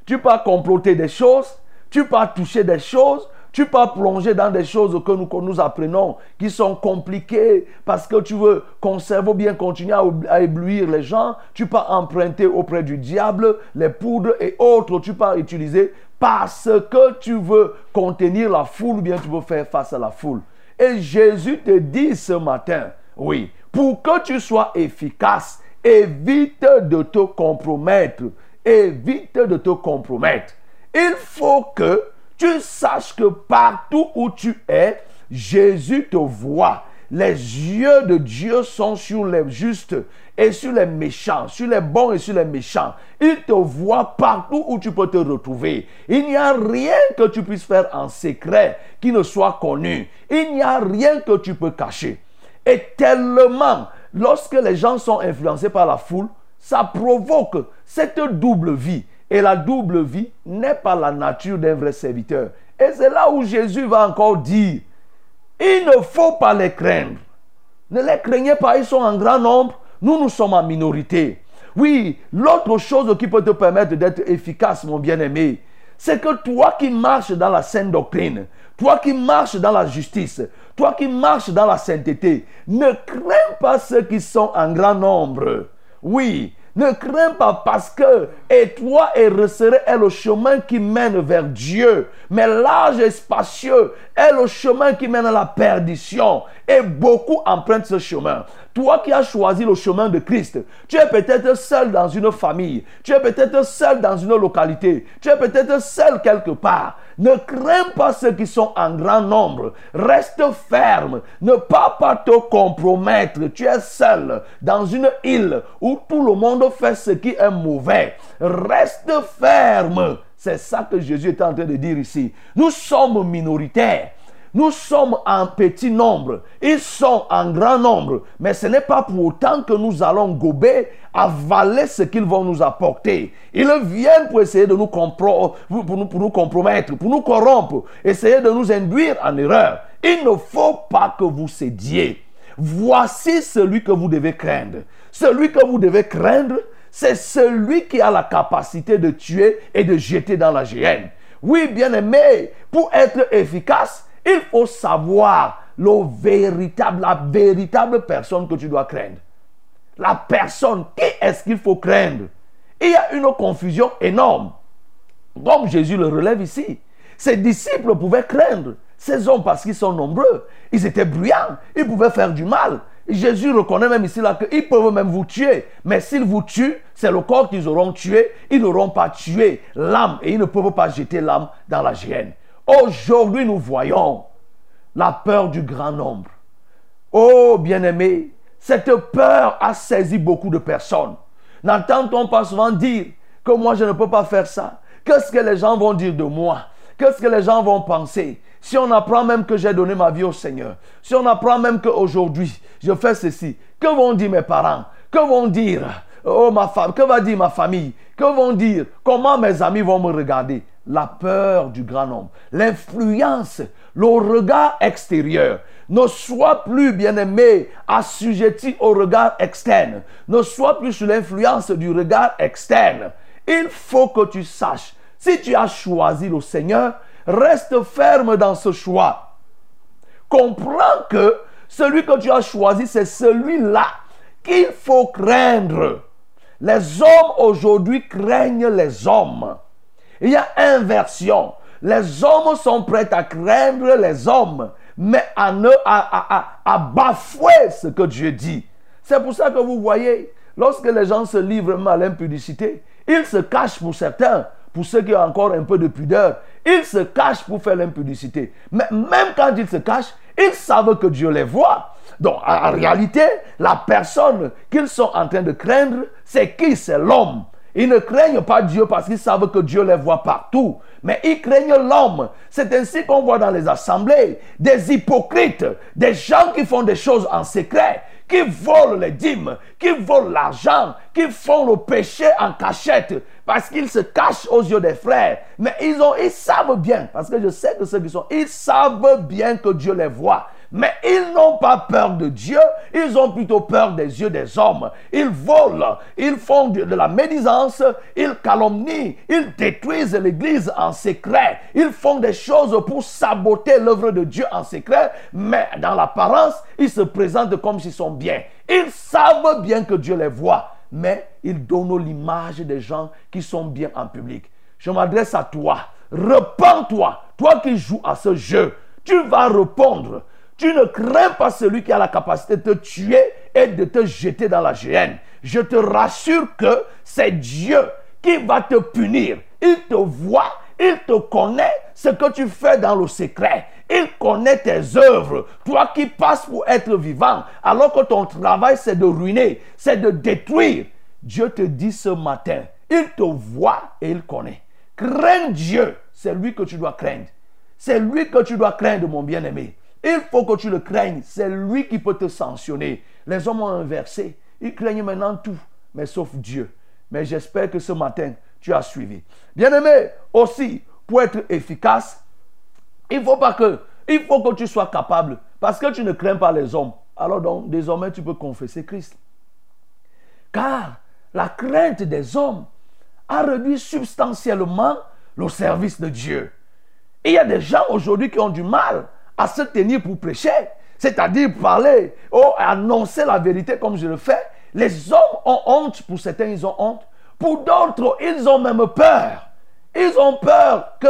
Tu peux comploter des choses. Tu peux toucher des choses. Tu peux plonger dans des choses que nous, que apprenons qui sont compliquées parce que tu veux conserver ou bien continuer à, à éblouir les gens. Tu peux emprunter auprès du diable les poudres et autres. Tu peux utiliser parce que tu veux contenir la foule ou bien tu veux faire face à la foule. Et Jésus te dit ce matin, oui, pour que tu sois efficace, évite de te compromettre. Évite de te compromettre. Il faut que tu saches que partout où tu es, Jésus te voit. les yeux de Dieu sont sur les justes et sur les méchants, sur les bons et sur les méchants. Il te voit partout où tu peux te retrouver. Il n'y a rien que tu puisses faire en secret qui ne soit connu. Il n'y a rien que tu peux cacher. Et tellement, lorsque les gens sont influencés par la foule, ça provoque cette double vie. Et la double vie n'est pas la nature d'un vrai serviteur. Et c'est là où Jésus va encore dire, il ne faut pas les craindre. Ne les craignez pas, ils sont en grand nombre. Nous, nous sommes en minorité. Oui, l'autre chose qui peut te permettre d'être efficace, mon bien-aimé, c'est que toi qui marches dans la sainte doctrine, toi qui marches dans la justice, toi qui marches dans la sainteté, ne crains pas ceux qui sont en grand nombre. Oui, ne crains pas parce que étroit et resserré est le chemin qui mène vers Dieu. Mais large et spacieux est le chemin qui mène à la perdition. Et beaucoup empruntent ce chemin. Toi qui as choisi le chemin de Christ, tu es peut-être seul dans une famille, tu es peut-être seul dans une localité, tu es peut-être seul quelque part. Ne crains pas ceux qui sont en grand nombre. Reste ferme. Ne pas, te compromettre. Tu es seul dans une île où tout le monde fait ce qui est mauvais. Reste ferme. C'est ça que Jésus est en train de dire ici. Nous sommes minoritaires. Nous sommes en petit nombre, ils sont en grand nombre, mais ce n'est pas pour autant que nous allons gober, avaler ce qu'ils vont nous apporter. Ils viennent pour essayer de nous, pour nous, pour nous compromettre, pour nous corrompre, essayer de nous induire en erreur. Il ne faut pas que vous cédiez. Voici celui que vous devez craindre. Celui que vous devez craindre, c'est celui qui a la capacité de tuer et de jeter dans la géhenne. Oui, bien aimé, pour être efficace, il faut savoir le véritable, la véritable personne que tu dois craindre. La personne, qui est-ce qu'il faut craindre? Il y a une confusion énorme. Comme Jésus le relève ici. Ses disciples pouvaient craindre ces hommes parce qu'ils sont nombreux. Ils étaient bruyants. Ils pouvaient faire du mal. Jésus reconnaît même ici là qu'ils peuvent même vous tuer. Mais s'ils vous tuent, c'est le corps qu'ils auront tué. Ils n'auront pas tué l'âme et ils ne peuvent pas jeter l'âme dans la géhenne. Aujourd'hui, nous voyons la peur du grand nombre. Oh, bien-aimé, cette peur a saisi beaucoup de personnes. N'entend-on pas souvent dire que moi, je ne peux pas faire ça? Qu'est-ce que les gens vont dire de moi? Qu'est-ce que les gens vont penser? Si on apprend même que j'ai donné ma vie au Seigneur, si on apprend même qu'aujourd'hui, je fais ceci, que vont dire mes parents? Que vont dire oh, ma femme Que va dire ma famille? Que vont dire Comment mes amis vont me regarder? La peur du grand nombre, l'influence, le regard extérieur. Ne sois plus, bien-aimé, assujetti au regard externe. Ne sois plus sous l'influence du regard externe. Il faut que tu saches, si tu as choisi le Seigneur, reste ferme dans ce choix. Comprends que celui que tu as choisi, c'est celui-là qu'il faut craindre. Les hommes aujourd'hui craignent les hommes. Il y a inversion. Les hommes sont prêts à craindre les hommes, mais à, ne, à, bafouer ce que Dieu dit. C'est pour ça que vous voyez, lorsque les gens se livrent à l'impudicité, ils se cachent pour certains, pour ceux qui ont encore un peu de pudeur, ils se cachent pour faire l'impudicité. Mais même quand ils se cachent, ils savent que Dieu les voit. Donc en réalité, la personne qu'ils sont en train de craindre, c'est qui? C'est l'homme. Ils ne craignent pas Dieu parce qu'ils savent que Dieu les voit partout. Mais ils craignent l'homme. C'est ainsi qu'on voit dans les assemblées des hypocrites, des gens qui font des choses en secret, qui volent les dîmes, qui volent l'argent, qui font le péché en cachette parce qu'ils se cachent aux yeux des frères. Mais ils, ont, ils savent bien, parce que je sais que ceux qui sont, ils savent bien que Dieu les voit. Mais ils n'ont pas peur de Dieu, ils ont plutôt peur des yeux des hommes. Ils volent, ils font de, la médisance, ils calomnient, ils détruisent l'église en secret. Ils font des choses pour saboter l'œuvre de Dieu en secret, mais dans l'apparence, ils se présentent comme s'ils sont bien. Ils savent bien que Dieu les voit, mais ils donnent l'image des gens qui sont bien en public. Je m'adresse à toi. Repends-toi, toi qui joues à ce jeu. Tu vas répondre. Tu ne crains pas celui qui a la capacité de te tuer et de te jeter dans la géhenne. Je te rassure que c'est Dieu qui va te punir. Il te voit, il te connaît ce que tu fais dans le secret. Il connaît tes œuvres. Toi qui passes pour être vivant, alors que ton travail c'est de ruiner, c'est de détruire. Dieu te dit ce matin, il te voit et il connaît. Crains Dieu, c'est lui que tu dois craindre. C'est lui que tu dois craindre, mon bien-aimé. Il faut que tu le craignes. C'est lui qui peut te sanctionner. Les hommes ont inversé. Ils craignent maintenant tout, mais sauf Dieu. Mais j'espère que ce matin, tu as suivi. Bien-aimé, aussi, pour être efficace, il faut que, tu sois capable, parce que tu ne crains pas les hommes. Alors donc, désormais, tu peux confesser Christ. Car la crainte des hommes a réduit substantiellement le service de Dieu. Il y a des gens aujourd'hui qui ont du mal à se tenir pour prêcher, c'est-à-dire parler, ou annoncer la vérité comme je le fais. Les hommes ont honte, pour certains ils ont honte, pour d'autres ils ont même peur. Ils ont peur que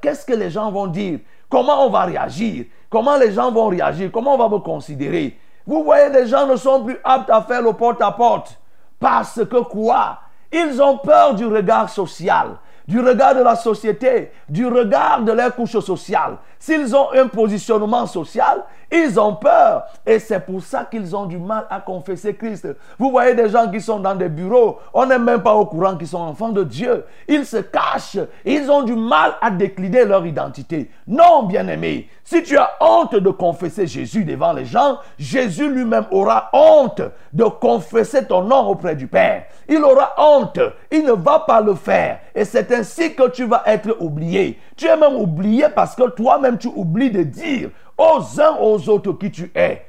qu'est-ce que les gens vont dire, comment on va réagir, comment les gens vont réagir, comment on va me considérer? Vous voyez, les gens ne sont plus aptes à faire le porte-à-porte. Parce que quoi? Ils ont peur du regard social, du regard de la société, du regard de leur couche sociale. S'ils ont un positionnement social, ils ont peur. Et c'est pour ça qu'ils ont du mal à confesser Christ. Vous voyez des gens qui sont dans des bureaux, on n'est même pas au courant qu'ils sont enfants de Dieu. Ils se cachent. Ils ont du mal à décliner leur identité. Non, bien-aimé, si tu as honte de confesser Jésus devant les gens, Jésus lui-même aura honte de confesser ton nom auprès du Père. Il aura honte. Il ne va pas le faire. Et c'est ainsi que tu vas être oublié. Tu es même oublié parce que toi-même tu oublies de dire aux uns aux autres qui tu es.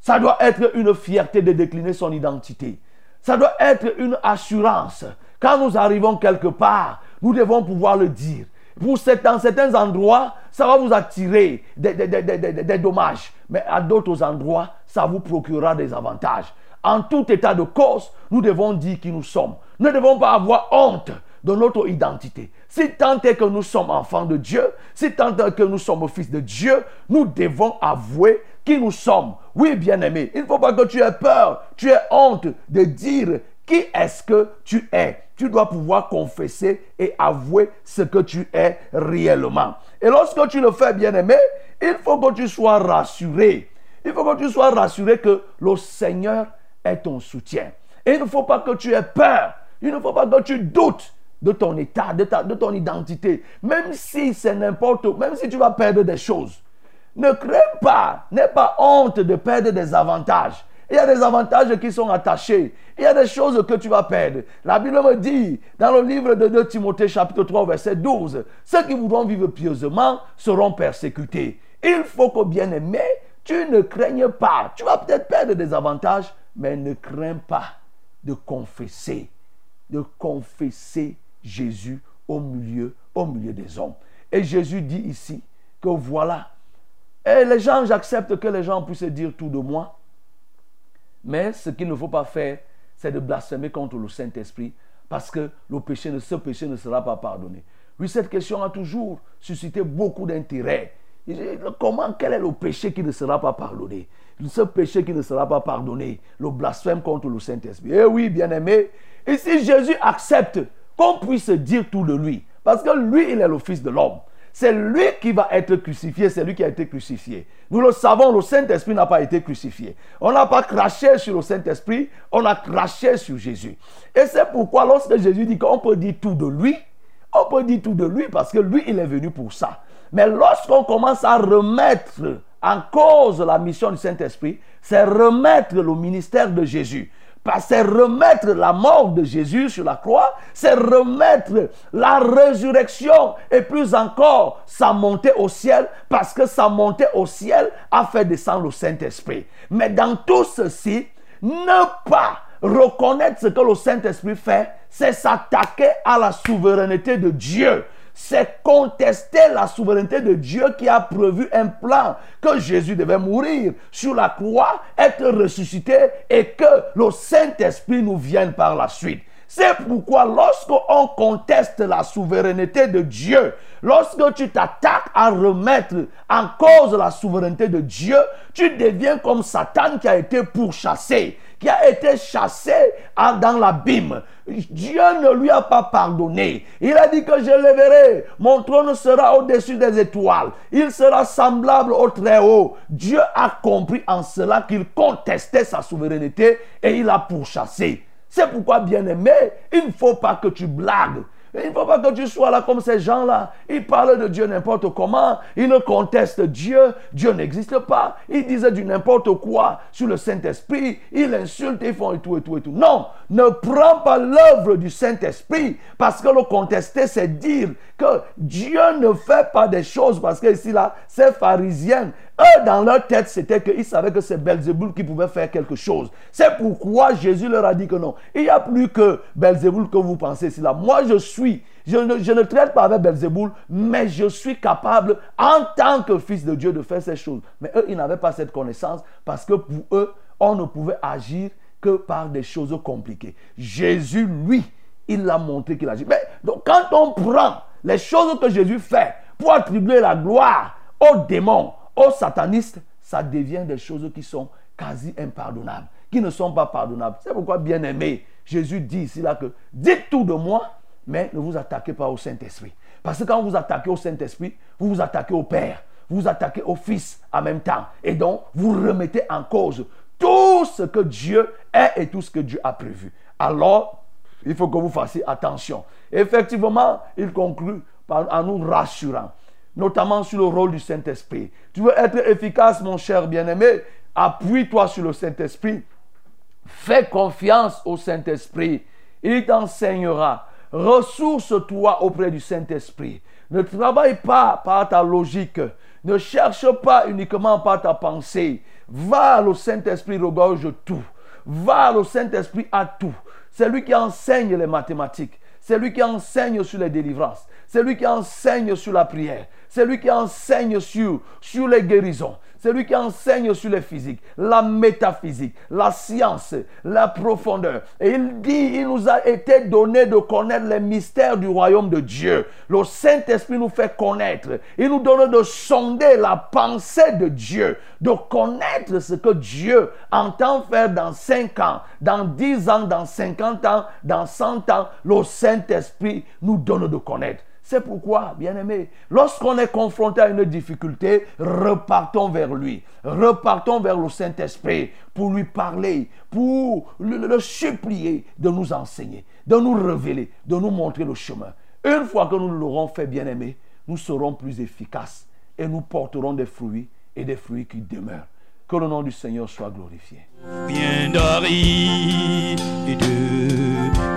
Ça doit être une fierté de décliner son identité. Ça doit être une assurance. Quand nous arrivons quelque part, nous devons pouvoir le dire. Dans certains endroits, ça va vous attirer des, des, des, des dommages. Mais à d'autres endroits, ça vous procurera des avantages. En tout état de cause, nous devons dire qui nous sommes. Nous ne devons pas avoir honte de notre identité. Si tant est que nous sommes enfants de Dieu, si tant est que nous sommes fils de Dieu, nous devons avouer qui nous sommes. Oui, bien-aimé, il ne faut pas que tu aies peur, tu aies honte de dire qui est-ce que tu es. Tu dois pouvoir confesser et avouer ce que tu es réellement. Et lorsque tu le fais, bien-aimé, il faut que tu sois rassuré. Il faut que tu sois rassuré que le Seigneur est ton soutien. Et il ne faut pas que tu aies peur. Il ne faut pas que tu doutes de ton état, de, ta, de ton identité. Même si c'est n'importe où, même si tu vas perdre des choses. Ne crains pas, n'aie pas honte de perdre des avantages. Il y a des avantages qui sont attachés. Il y a des choses que tu vas perdre. La Bible me dit, dans le livre de 2 Timothée chapitre 3 verset 12, ceux qui voudront vivre pieusement seront persécutés. Il faut que bien aimé, tu ne craignes pas. Tu vas peut-être perdre des avantages, mais ne crains pas de confesser. De confesser Jésus au milieu, au milieu des hommes. Et Jésus dit ici que voilà. Et les gens, j'accepte que les gens puissent dire tout de moi. Mais ce qu'il ne faut pas faire, c'est de blasphémer contre le Saint-Esprit parce que le péché, ce péché ne sera pas pardonné. Oui, cette question a toujours suscité beaucoup d'intérêt. Comment, quel est le péché qui ne sera pas pardonné? Ce péché qui ne sera pas pardonné, le blasphème contre le Saint-Esprit. Eh oui, bien-aimé, et si Jésus accepte qu'on puisse dire tout de lui. Parce que lui, il est le Fils de l'homme. C'est lui qui va être crucifié, c'est lui qui a été crucifié. Nous le savons, le Saint-Esprit n'a pas été crucifié. On n'a pas craché sur le Saint-Esprit, on a craché sur Jésus. Et c'est pourquoi lorsque Jésus dit qu'on peut dire tout de lui, on peut dire tout de lui parce que lui, il est venu pour ça. Mais lorsqu'on commence à remettre en cause la mission du Saint-Esprit, c'est remettre le ministère de Jésus c'est remettre la mort de Jésus sur la croix, c'est remettre la résurrection et plus encore sa montée au ciel, parce que sa montée au ciel a fait descendre le Saint-Esprit. Mais dans tout ceci, ne pas reconnaître ce que le Saint-Esprit fait, c'est s'attaquer à la souveraineté de Dieu c'est contester la souveraineté de Dieu qui a prévu un plan que Jésus devait mourir sur la croix, être ressuscité et que le Saint-Esprit nous vienne par la suite. C'est pourquoi lorsqu'on conteste la souveraineté de Dieu, lorsque tu t'attaques à remettre en cause la souveraineté de Dieu, tu deviens comme Satan qui a été pourchassé qui a été chassé dans l'abîme. Dieu ne lui a pas pardonné. Il a dit que je leverai. Mon trône sera au-dessus des étoiles. Il sera semblable au Très-Haut. Dieu a compris en cela qu'il contestait sa souveraineté et il a pourchassé. C'est pourquoi, bien-aimé, il ne faut pas que tu blagues. Il ne faut pas que tu sois là comme ces gens-là. Ils parlent de Dieu n'importe comment. Ils ne contestent Dieu. Dieu n'existe pas. Ils disent du n'importe quoi sur le Saint-Esprit. Ils l'insultent, ils font et tout et tout et tout. Non, ne prends pas l'œuvre du Saint-Esprit parce que le contester, c'est dire que Dieu ne fait pas des choses parce que ici, là, ces pharisiens, eux, dans leur tête, c'était qu'ils savaient que c'est Belzéboul qui pouvait faire quelque chose. C'est pourquoi Jésus leur a dit que non. Il n'y a plus que Belzéboul que vous pensez là. Moi, je suis. Je ne, je ne traite pas avec Belzéboul, mais je suis capable, en tant que fils de Dieu, de faire ces choses. Mais eux, ils n'avaient pas cette connaissance parce que pour eux, on ne pouvait agir que par des choses compliquées. Jésus, lui, il l'a montré qu'il agit. Mais donc, quand on prend les choses que Jésus fait pour attribuer la gloire aux démons, aux satanistes, ça devient des choses qui sont quasi impardonnables, qui ne sont pas pardonnables. C'est pourquoi, bien aimé, Jésus dit ici là que dites tout de moi, mais ne vous attaquez pas au Saint-Esprit. Parce que quand vous attaquez au Saint-Esprit, vous vous attaquez au Père, vous vous attaquez au Fils en même temps. Et donc, vous remettez en cause tout ce que Dieu est et tout ce que Dieu a prévu. Alors, il faut que vous fassiez attention. Effectivement, il conclut en nous rassurant, notamment sur le rôle du Saint-Esprit. Tu veux être efficace, mon cher bien-aimé, appuie-toi sur le Saint-Esprit. Fais confiance au Saint-Esprit. Il t'enseignera. Ressource-toi auprès du Saint-Esprit. Ne travaille pas par ta logique. Ne cherche pas uniquement par ta pensée. Va au Saint-Esprit, regorge tout. Va au Saint-Esprit à tout. C'est lui qui enseigne les mathématiques. C'est lui qui enseigne sur les délivrances. C'est lui qui enseigne sur la prière. C'est lui qui enseigne sur, les guérisons. C'est lui qui enseigne sur les physiques, la métaphysique, la science, la profondeur. Et il dit, il nous a été donné de connaître les mystères du royaume de Dieu. Le Saint-Esprit nous fait connaître. Il nous donne de sonder la pensée de Dieu, de connaître ce que Dieu entend faire dans 5 ans, dans 10 ans, dans 50 ans, dans 100 ans. Le Saint-Esprit nous donne de connaître. C'est pourquoi, bien-aimé, lorsqu'on est confronté à une difficulté, repartons vers lui. Repartons vers le Saint-Esprit pour lui parler, pour le, supplier de nous enseigner, de nous révéler, de nous montrer le chemin. Une fois que nous l'aurons fait, bien-aimé, nous serons plus efficaces et nous porterons des fruits et des fruits qui demeurent. Que le nom du Seigneur soit glorifié.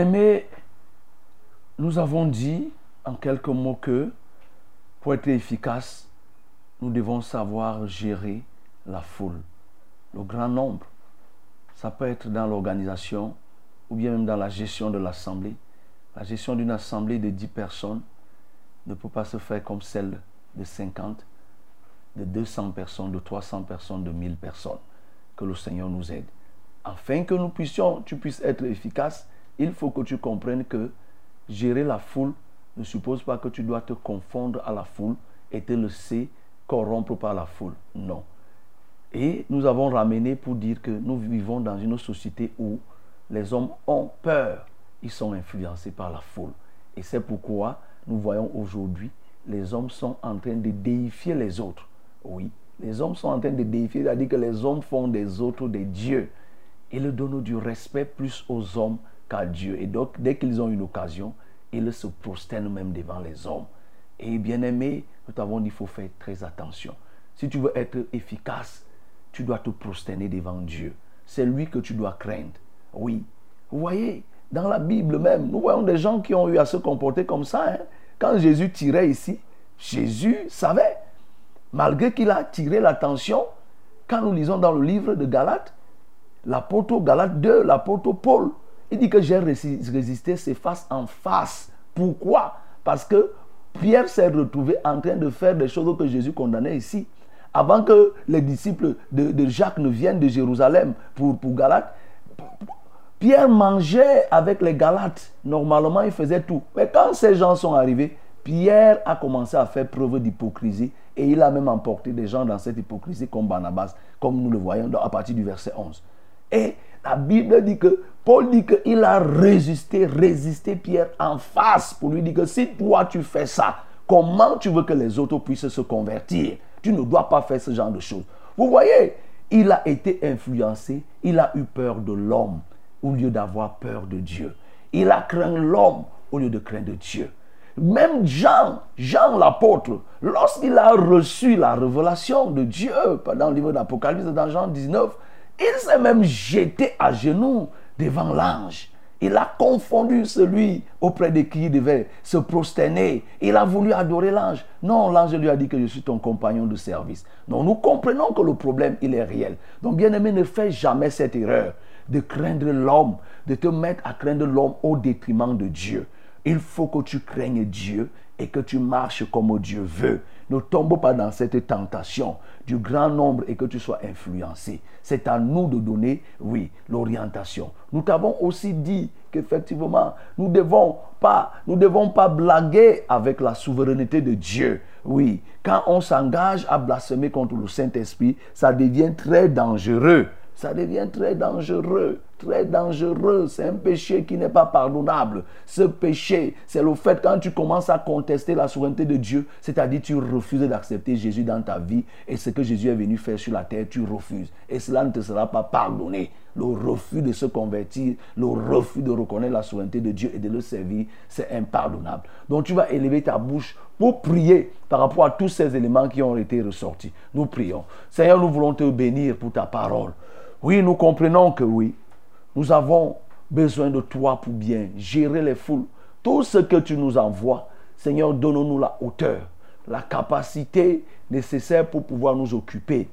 Bien-aimés, nous avons dit en quelques mots que pour être efficace, nous devons savoir gérer la foule, le grand nombre. Ça peut être dans l'organisation ou bien même dans la gestion de l'assemblée. La gestion d'une assemblée de 10 personnes ne peut pas se faire comme celle de 50, de 200 personnes, de 300 personnes, de 1000 personnes. Que le Seigneur nous aide. Afin que nous puissions, tu puisses être efficace, il faut que tu comprennes que gérer la foule ne suppose pas que tu dois te confondre à la foule et te laisser corrompre par la foule. Non. Et nous avons ramené pour dire que nous vivons dans une société où les hommes ont peur, ils sont influencés par la foule. Et c'est pourquoi nous voyons aujourd'hui, les hommes sont en train de déifier les autres. Oui, les hommes sont en train de déifier, c'est-à-dire que les hommes font des autres des dieux. Ils donnent du respect plus aux hommes qu'à Dieu. Et donc, dès qu'ils ont une occasion, ils se prosternent même devant les hommes. Et bien aimé, nous t'avons dit, faut faire très attention. Si tu veux être efficace, tu dois te prosterner devant Dieu. C'est lui que tu dois craindre. Oui. Vous voyez, Dans la Bible même, nous voyons des gens qui ont eu à se comporter comme ça. hein. Quand Jésus tirait ici, Jésus savait. Malgré qu'il a tiré l'attention, quand nous lisons dans le livre de Galates, l'apôtre Galate 2, l'apôtre Paul, il dit que j'ai rési- résisté, c'est face en face. Pourquoi? Parce que Pierre s'est retrouvé en train de faire des choses que Jésus condamnait ici. Avant que les disciples de, Jacques ne viennent de Jérusalem pour, pour Galate, Pierre mangeait avec les Galates. Normalement, il faisait tout. Mais quand ces gens sont arrivés, Pierre a commencé à faire preuve d'hypocrisie et il a même emporté des gens dans cette hypocrisie comme Barnabas, comme nous le voyons à partir du verset 11. Et la Bible dit que Paul dit qu'il a résisté, résisté Pierre en face pour lui dire que si toi tu fais ça, comment tu veux que les autres puissent se convertir? Tu ne dois pas faire ce genre de choses. Vous voyez, il a été influencé, il a eu peur de l'homme au lieu d'avoir peur de Dieu. Il a craint l'homme au lieu de craindre Dieu. Même Jean, Jean l'apôtre, lorsqu'il a reçu la révélation de Dieu dans le livre d'Apocalypse, dans Jean 19, il s'est même jeté à genoux devant l'ange. Il a confondu celui auprès de qui il devait se prosterner. Il a voulu adorer l'ange. Non, l'ange lui a dit que je suis ton compagnon de service. Non, nous comprenons que le problème, il est réel. Donc, bien aimé, ne fais jamais cette erreur de craindre l'homme, de te mettre à craindre l'homme au détriment de Dieu. Il faut que tu craignes Dieu et que tu marches comme Dieu veut. Ne tombe pas dans cette tentation du grand nombre et que tu sois influencé. C'est à nous de donner, oui, l'orientation. Nous t'avons aussi dit qu'effectivement, nous ne devons pas, nous devons pas blaguer avec la souveraineté de Dieu. Oui, quand on s'engage à blasphémer contre le Saint-Esprit, ça devient très dangereux. Ça devient très dangereux, très dangereux. C'est un péché qui n'est pas pardonnable. Ce péché, c'est le fait quand tu commences à contester la souveraineté de Dieu, c'est-à-dire tu refuses d'accepter Jésus dans ta vie et ce que Jésus est venu faire sur la terre, tu refuses. Et cela ne te sera pas pardonné. Le refus de se convertir, le refus de reconnaître la souveraineté de Dieu et de le servir, c'est impardonnable. Donc tu vas élever ta bouche pour prier par rapport à tous ces éléments qui ont été ressortis. Nous prions. Seigneur, nous voulons te bénir pour ta parole. Oui, nous comprenons que oui, nous avons besoin de toi pour bien gérer les foules. Tout ce que tu nous envoies, Seigneur, donne-nous la hauteur, la capacité nécessaire pour pouvoir nous occuper.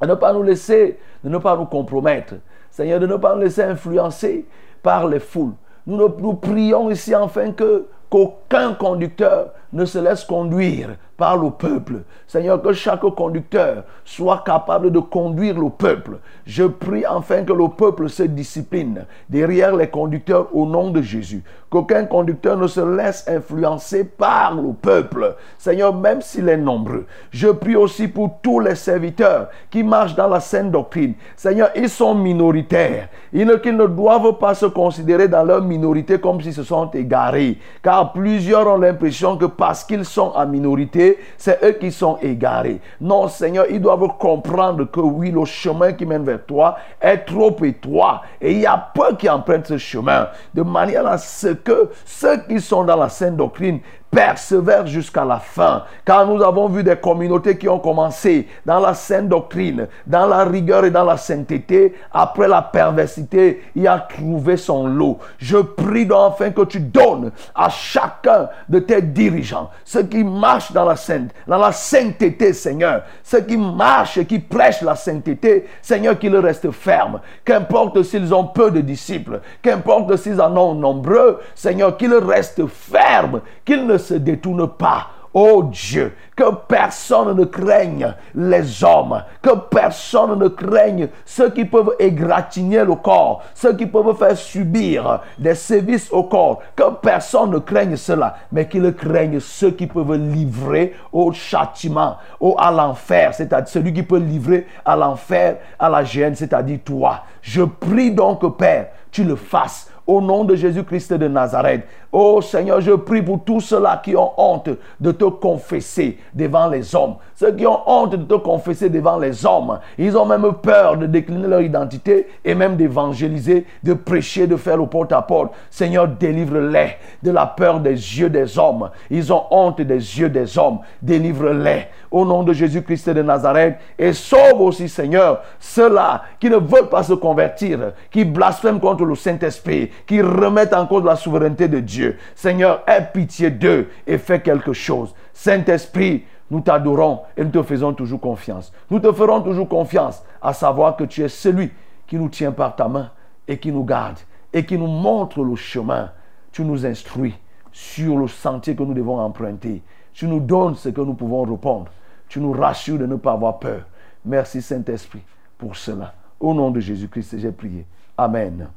De ne pas nous laisser, de ne pas nous compromettre. Seigneur, de ne pas nous laisser influencer par les foules. Nous, nous prions ici afin que qu'aucun conducteur ne se laisse conduire par le peuple. Seigneur, que chaque conducteur soit capable de conduire le peuple. Je prie enfin que le peuple se discipline derrière les conducteurs au nom de Jésus. Qu'aucun conducteur ne se laisse influencer par le peuple. Seigneur, même s'il est nombreux. Je prie aussi pour tous les serviteurs qui marchent dans la saine doctrine. Seigneur, ils sont minoritaires. Ils ne, qu'ils ne doivent pas se considérer dans leur minorité comme s'ils se sont égarés. Car plusieurs ont l'impression que parce qu'ils sont en minorité, c'est eux qui sont égarés. Non, Seigneur, ils doivent comprendre que oui, le chemin qui mène vers toi est trop étroit. Et il y a peu qui empruntent ce chemin. De manière à ce que ceux qui sont dans la sainte doctrine persévèrent jusqu'à la fin. Car nous avons vu des communautés qui ont commencé dans la sainte doctrine, dans la rigueur et dans la sainteté. Après la perversité, il a trouvé son lot. Je prie donc enfin que tu donnes à chacun de tes dirigeants, ceux qui marchent dans la sainte, dans la sainteté, Seigneur, ceux qui marchent et qui prêchent la sainteté, Seigneur, qu'ils restent fermes. Qu'importe s'ils ont peu de disciples, qu'importe s'ils en ont nombreux, Seigneur, qu'ils restent fermes, qu'ils ne se détournent pas. Oh Dieu, que personne ne craigne les hommes, que personne ne craigne ceux qui peuvent égratigner le corps, ceux qui peuvent faire subir des sévices au corps, que personne ne craigne cela, mais qu'ils craignent ceux qui peuvent livrer au châtiment, au, à l'enfer, c'est-à-dire celui qui peut livrer à l'enfer, à la gêne, c'est-à-dire toi. Je prie donc, Père, tu le fasses au nom de Jésus-Christ de Nazareth. Oh Seigneur, je prie pour tous ceux-là qui ont honte de te confesser devant les hommes. Ceux qui ont honte de te confesser devant les hommes. Ils ont même peur de décliner leur identité et même d'évangéliser, de prêcher, de faire le porte-à-porte. Seigneur, délivre-les de la peur des yeux des hommes. Ils ont honte des yeux des hommes. Délivre-les au nom de Jésus-Christ de Nazareth. Et sauve aussi, Seigneur, ceux-là qui ne veulent pas se convertir, qui blasphèment contre le Saint-Esprit, qui remettent en cause la souveraineté de Dieu. Seigneur, aie pitié d'eux et fais quelque chose. Saint-Esprit, nous t'adorons et nous te faisons toujours confiance. Nous te ferons toujours confiance à savoir que tu es celui qui nous tient par ta main et qui nous garde et qui nous montre le chemin. Tu nous instruis sur le sentier que nous devons emprunter. Tu nous donnes ce que nous pouvons répondre. Tu nous rassures de ne pas avoir peur. Merci Saint-Esprit pour cela. Au nom de Jésus-Christ, j'ai prié. Amen.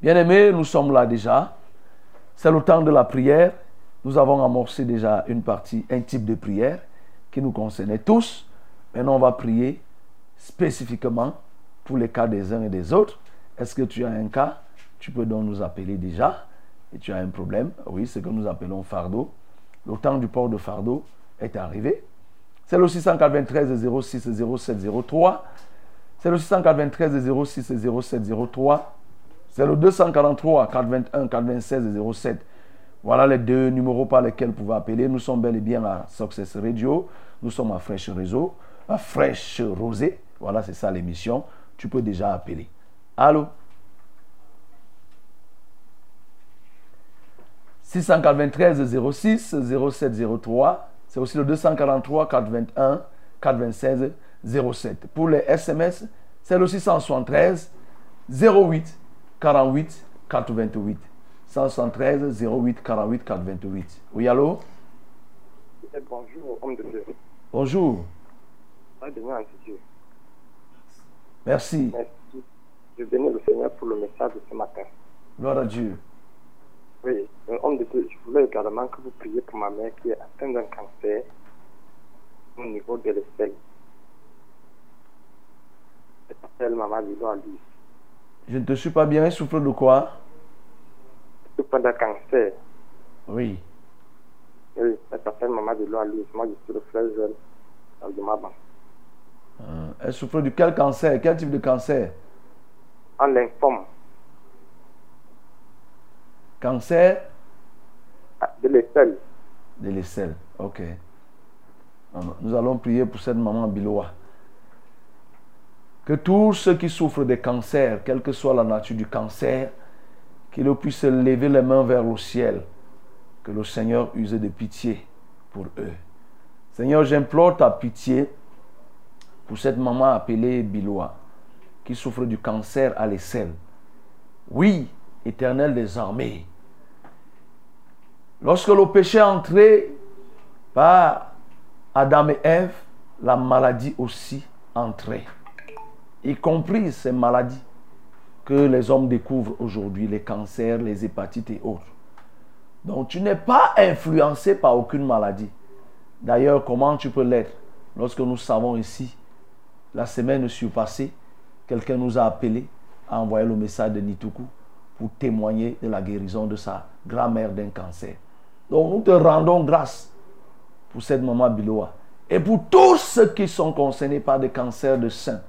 Bien-aimés, nous sommes là déjà. C'est le temps de la prière. Nous avons amorcé déjà une partie, un type de prière qui nous concernait tous. Maintenant, on va prier spécifiquement pour les cas des uns et des autres. Est-ce que tu as un cas? Tu peux donc nous appeler déjà. Et tu as un problème? Oui, ce que nous appelons fardeau. Le temps du port de fardeau est arrivé. C'est le 693 06 07 03. C'est le 693 06 07 03. C'est le 243 421 426 07. Voilà les deux numéros par lesquels vous pouvez appeler. Nous sommes bel et bien à Success Radio. Nous sommes à Fraîche Réseau, à Fraîche Rosée. Voilà, c'est ça l'émission. Tu peux déjà appeler. Allô? 693 06 07 03. C'est aussi le 243 421 426 07. Pour les SMS, c'est le 673 08 48 428. 173 08 48 428. Oui, allô? Bonjour, homme de Dieu. Bonjour. Merci. Merci. Je bénis le Seigneur pour le message de ce matin. Gloire à Dieu. Oui, euh, homme de Dieu, je voulais également que vous priez pour ma mère qui est atteinte d'un cancer au niveau de l'aisselle. Elle Maman Lilo à lui. Je ne te suis pas bien. Elle souffre de quoi Elle souffre d'un cancer. Oui. Oui, elle s'appelle Maman à lui. Moi, je suis le frère jeune de ma banque. Euh, Elle souffre de quel cancer Quel type de cancer En lymphome, Cancer ah, de l'aisselle. de l'aisselle. Ok. Nous allons prier pour cette maman Biloa. Que tous ceux qui souffrent de cancer, quelle que soit la nature du cancer, qu'ils puissent lever les mains vers le ciel. Que le Seigneur use de pitié pour eux. Seigneur, j'implore ta pitié pour cette maman appelée Biloa, qui souffre du cancer à l'aisselle. Oui, éternel des armées, lorsque le péché est entré par Adam et Ève, la maladie aussi entrait, y compris ces maladies que les hommes découvrent aujourd'hui, les cancers, les hépatites et autres. Donc tu n'es pas influencé par aucune maladie. D'ailleurs, comment tu peux l'être Lorsque nous savons ici, la semaine surpassée, quelqu'un nous a appelé, a envoyé le message de Nituku pour témoigner de la guérison de sa grand-mère d'un cancer. Donc nous te rendons grâce pour cette maman Biloa et pour tous ceux qui sont concernés par des cancers de sein,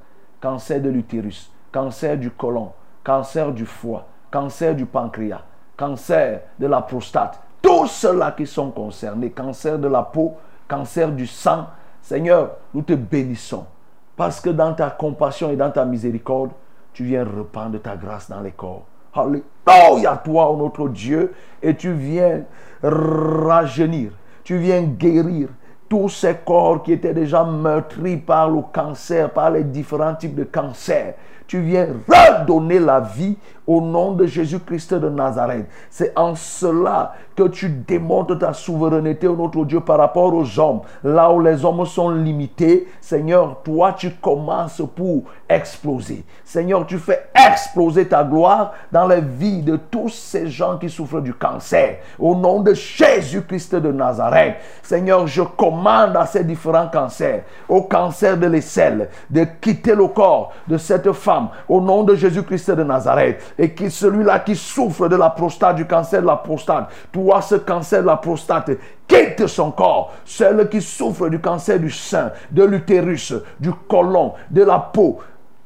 cancer de l'utérus, cancer du côlon, cancer du foie, cancer du pancréas, cancer de la prostate, tous ceux-là qui sont concernés, cancer de la peau, cancer du sang, Seigneur, nous te bénissons parce que dans ta compassion et dans ta miséricorde, tu viens répandre ta grâce dans les corps. Alléluia, toi, notre Dieu, et tu viens rajeunir, tu viens guérir tous ces corps qui étaient déjà meurtris par le cancer, par les différents types de cancer. Tu viens redonner la vie au nom de Jésus-Christ de Nazareth. C'est en cela que tu démontres ta souveraineté, ô notre Dieu, par rapport aux hommes. Là où les hommes sont limités, Seigneur, toi, tu commences pour exploser. Seigneur, tu fais exploser ta gloire dans les vies de tous ces gens qui souffrent du cancer. Au nom de Jésus-Christ de Nazareth, Seigneur, je commande à ces différents cancers, au cancer de l'aisselle, de quitter le corps de cette femme, au nom de Jésus-Christ de Nazareth. Et qui celui-là qui souffre de la prostate, du cancer de la prostate, toi, ce cancer de la prostate, quitte son corps. Celle qui souffre du cancer du sein, de l'utérus, du côlon, de la peau,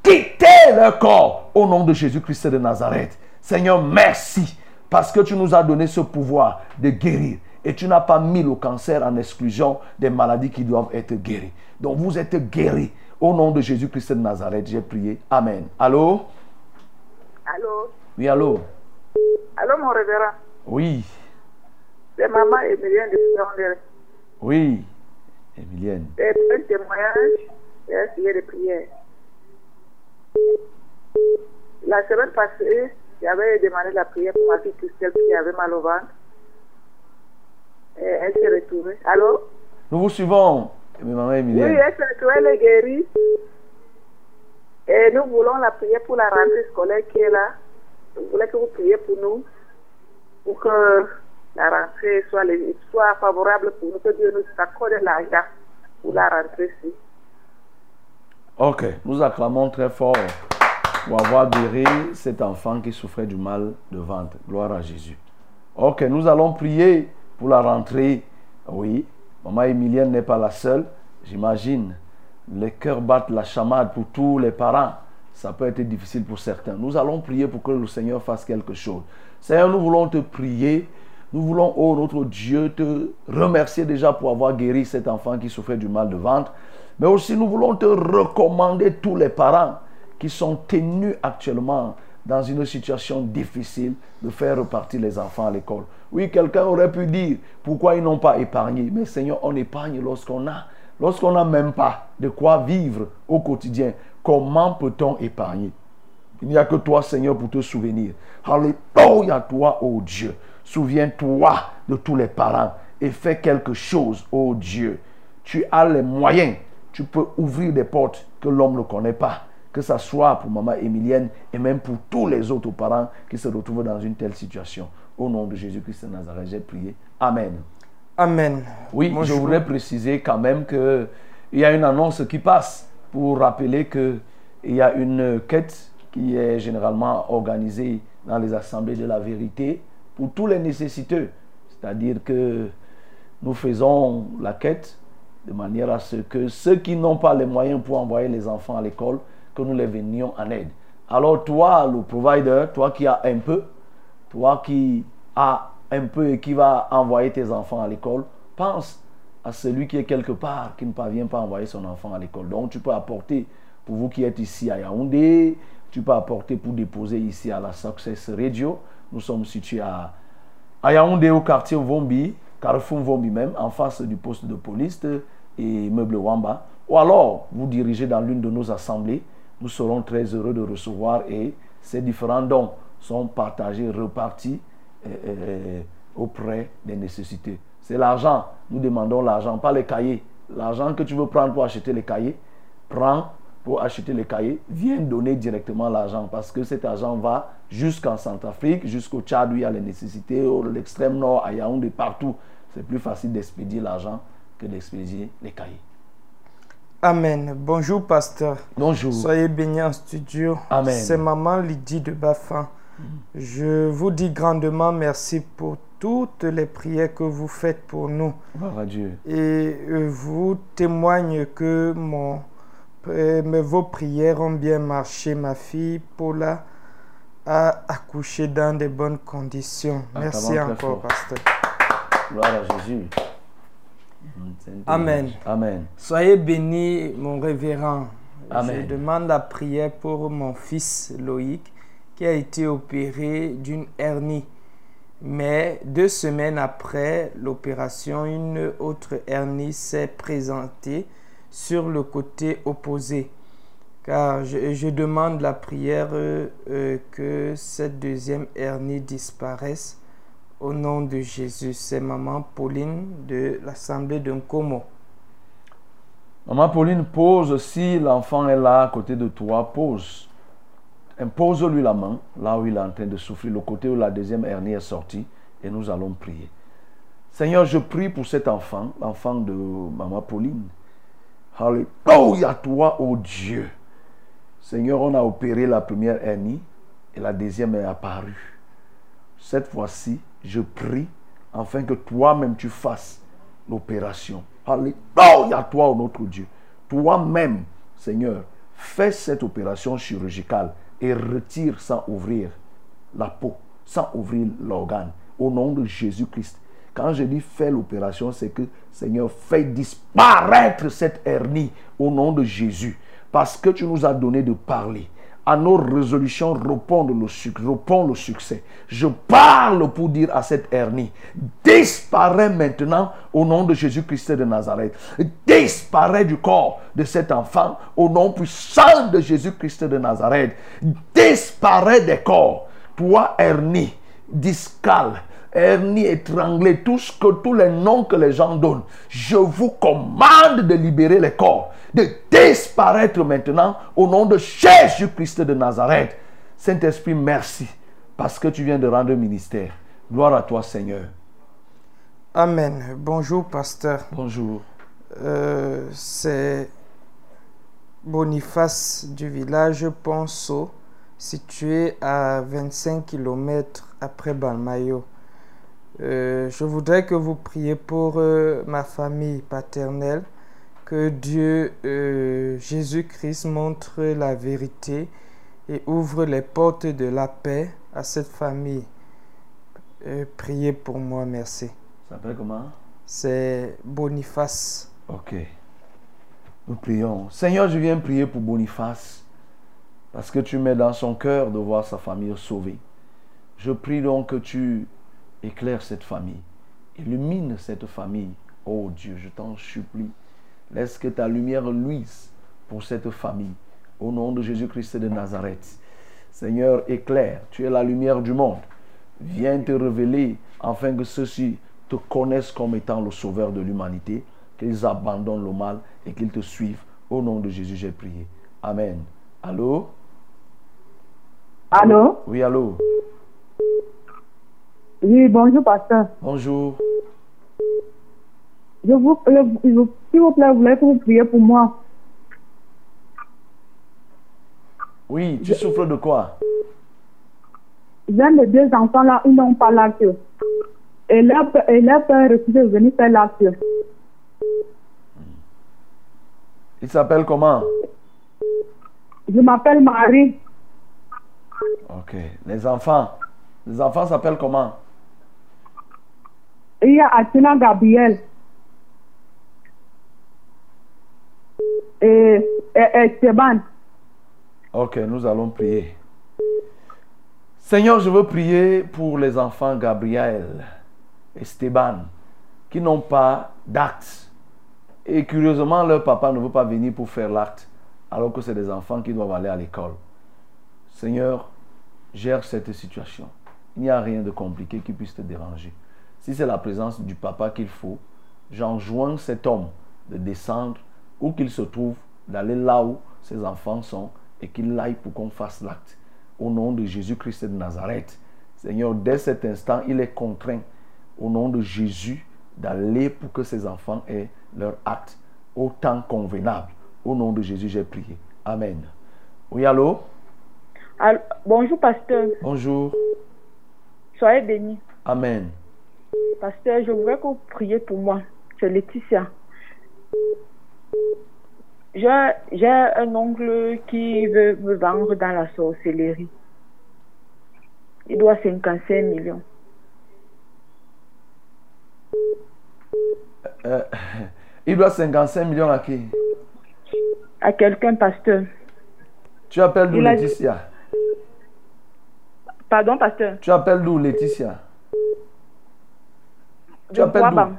quittez leur corps au nom de Jésus-Christ de Nazareth. Seigneur, merci parce que tu nous as donné ce pouvoir de guérir. Et tu n'as pas mis le cancer en exclusion des maladies qui doivent être guéries. Donc vous êtes guéris. Au nom de Jésus-Christ de Nazareth, j'ai prié. Amen. Allô? Allô? Oui, allô? Allô, mon révérend? Oui, C'est maman Emilienne de Flandre. oui. Emilienne. C'est un témoignage et un sujet de prière. La semaine passée, j'avais demandé la prière pour ma fille Christelle qui avait mal au ventre. Et elle s'est retrouvée. Allô? Nous vous suivons, maman Oui, Emilienne. elle s'est retrouvée, elle est guérie. Et nous voulons la prière pour la rentrée scolaire qui est là. Nous voulons que vous priez pour nous, pour que la rentrée soit, favorable pour nous, que Dieu nous accorde l'argent pour la rentrée-ci. Ok, nous acclamons très fort pour avoir guéri cet enfant qui souffrait du mal de ventre. Gloire à Jésus. Ok, nous allons prier pour la rentrée. Oui, maman Emilienne n'est pas la seule. J'imagine, les cœurs battent la chamade pour tous les parents. Ça peut être difficile pour certains. Nous allons prier pour que le Seigneur fasse quelque chose. Seigneur, nous voulons te prier. Nous voulons, oh notre Dieu, te remercier déjà pour avoir guéri cet enfant qui souffrait du mal de ventre. Mais aussi, nous voulons te recommander tous les parents qui sont tenus actuellement dans une situation difficile de faire repartir les enfants à l'école. Oui, quelqu'un aurait pu dire pourquoi ils n'ont pas épargné? Mais Seigneur, on épargne lorsqu'on a. Lorsqu'on n'a même pas de quoi vivre au quotidien, comment peut-on épargner? Il n'y a que toi, Seigneur, pour te souvenir. Alléluia, toi, ô Dieu. Souviens-toi de tous les parents et fais quelque chose, ô Dieu. Tu as les moyens. Tu peux ouvrir des portes que l'homme ne connaît pas. Que ce soit pour maman Emilienne et même pour tous les autres parents qui se retrouvent dans une telle situation. Au nom de Jésus-Christ de Nazareth, j'ai prié. Amen. Amen. Oui, je- voudrais préciser quand même qu'il y a une annonce qui passe pour rappeler qu'il y a une quête qui est généralement organisée dans les assemblées de la vérité pour tous les nécessiteux. C'est-à-dire que nous faisons la quête de manière à ce que ceux qui n'ont pas les moyens pour envoyer les enfants à l'école, que nous les venions en aide. Alors toi, le provider, toi qui as un peu, toi qui as un peu et qui va envoyer tes enfants à l'école, pense à celui qui est quelque part, qui ne parvient pas à envoyer son enfant à l'école. Donc tu peux apporter, pour vous qui êtes ici à Yaoundé, tu peux apporter pour déposer ici à la Success Radio. Nous sommes situés à, Yaoundé au quartier Vombi, Carrefour Vombi même, en face du poste de police et Meuble Wamba. Ou alors, vous dirigez dans l'une de nos assemblées. Nous serons très heureux de recevoir et ces différents dons sont partagés, repartis auprès des nécessités. C'est l'argent. Nous demandons l'argent, pas les cahiers. L'argent que tu veux prendre pour acheter les cahiers, prends pour acheter les cahiers, viens donner directement l'argent parce que cet argent va jusqu'en Centrafrique, jusqu'au Tchad où il y a les nécessités, au l'extrême nord, à Yaoundé, partout. C'est plus facile d'expédier l'argent que d'expédier les cahiers. Amen. Bonjour, pasteur. Bonjour. Soyez bénis en studio. Amen. C'est maman Lydie de Bafin. Je vous dis grandement merci pour toutes les prières que vous faites pour nous. Gloire à Dieu. Et euh, vous témoigne que mon, euh, vos prières ont bien marché. Ma fille Paula a accouché dans de bonnes conditions. Merci Acclamons très encore, pasteur. Gloire à Jésus. Amen. Amen. Soyez bénis, mon révérend. Amen. Je demande la prière pour mon fils Loïc qui a été opéré d'une hernie. Mais deux semaines après l'opération, une autre hernie s'est présentée sur le côté opposé. Car je, demande la prière euh, euh, que cette deuxième hernie disparaisse au nom de Jésus. C'est maman Pauline de l'Assemblée de Nkomo. Maman Pauline, pose, si l'enfant est là à côté de toi, pose. Impose-lui la main, là où il est en train de souffrir, le côté où la deuxième hernie est sortie, et nous allons prier. Seigneur, je prie pour cet enfant, l'enfant de Maman Pauline. Alléluia, toi, ô Dieu. Seigneur, on a opéré la première hernie et la deuxième est apparue. Cette fois-ci, je prie afin que toi-même tu fasses l'opération. Alléluia, toi, ô notre Dieu. Toi-même, Seigneur, fais cette opération chirurgicale et retire sans ouvrir la peau, sans ouvrir l'organe. Au nom de Jésus-Christ. Quand je dis fais l'opération, c'est que Seigneur, fais disparaître cette hernie au nom de Jésus. Parce que tu nous as donné de parler à nos résolutions répond le, succès. Je parle pour dire à cette hernie, disparaît maintenant au nom de Jésus-Christ de Nazareth. Disparaît du corps de cet enfant au nom puissant de Jésus-Christ de Nazareth. Disparaît des corps. Toi, hernie, discale, hernie étranglée, tout ce que, tous les noms que les gens donnent, je vous commande de libérer les corps, de disparaître maintenant au nom de Jésus-Christ de Nazareth. Saint-Esprit, merci parce que tu viens de rendre ministère. Gloire à toi, Seigneur. Amen. Bonjour, pasteur. Bonjour. Euh, c'est Boniface du village Ponceau, situé à 25 km après Balmayo. Euh, je voudrais que vous priez pour euh, ma famille paternelle, que Dieu, euh, Jésus-Christ, montre la vérité et ouvre les portes de la paix à cette famille. Priez pour moi, merci. Ça s'appelle comment? C'est Boniface. Ok. Nous prions. Seigneur, je viens prier pour Boniface parce que tu mets dans son cœur de voir sa famille sauvée. Je prie donc que tu éclaires cette famille, illumine cette famille. Oh Dieu, je t'en supplie. Laisse que ta lumière luise pour cette famille. Au nom de Jésus-Christ de Nazareth. Seigneur, éclaire. Tu es la lumière du monde. Viens te révéler afin que ceux-ci te connaissent comme étant le sauveur de l'humanité, qu'ils abandonnent le mal et qu'ils te suivent. Au nom de Jésus, j'ai prié. Amen. Allô? Allô? Oui, allô? Oui, bonjour, pasteur. Bonjour. Je vous, je- je- s'il vous plaît, vous voulez que vous priez pour moi? Oui, tu souffres de quoi? J'ai mes deux enfants là, ils n'ont pas l'acte. Et leur, père- et leur père refuse de venir faire l'acte. Il s'appelle comment? Je m'appelle Marie. Ok. Les enfants. Les enfants s'appellent comment? Il y a Atina Gabriel. Et, et, et Esteban. Ok, nous allons prier. Seigneur, je veux prier pour les enfants Gabriel, Esteban, qui n'ont pas d'acte. Et curieusement, leur papa ne veut pas venir pour faire l'acte, alors que c'est des enfants qui doivent aller à l'école. Seigneur, gère cette situation. Il n'y a rien de compliqué qui puisse te déranger. Si c'est la présence du papa qu'il faut, j'enjoins cet homme de descendre où qu'il se trouve, d'aller là où ses enfants sont et qu'il aille pour qu'on fasse l'acte. Au nom de Jésus-Christ de Nazareth. Seigneur, dès cet instant, il est contraint, au nom de Jésus, d'aller pour que ses enfants aient leur acte au temps convenable. Au nom de Jésus, j'ai prié. Amen. Oui, allô? Allô, bonjour, pasteur. Bonjour. Soyez bénis. Amen. Pasteur, je voudrais que vous priez pour moi. C'est Laetitia. J'ai un oncle qui veut me vendre dans la sorcellerie. Il doit 55 millions. Euh, il doit 55 millions à qui? À quelqu'un, pasteur. Tu appelles d'où dit- Laetitia? Pardon, pasteur? Tu appelles d'où Laetitia? Tu De appelles d'où? Kwabang.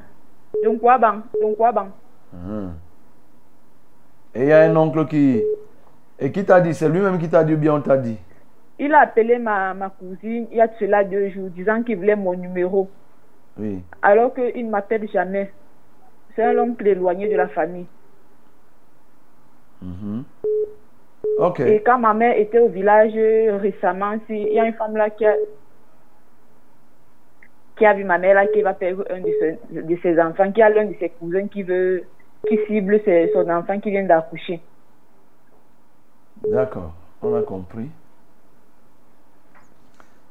De Kwabang. De Kwabang. Mhm. Et il y a un oncle qui... Et qui t'a dit C'est lui-même qui t'a dit ou bien on t'a dit? Il a appelé ma, ma cousine il y a de cela deux jours, disant qu'il voulait mon numéro. Oui. Alors qu'il ne m'appelle jamais. C'est un oncle éloigné de la famille. Mhm. Ok. Et quand ma mère était au village euh, récemment, il y a une femme là qui a, qui a vu ma mère là qui va perdre un de ses, enfants, qui a l'un de ses cousins qui veut, qui cible ses- son enfant qui vient d'accoucher. D'accord. On a compris.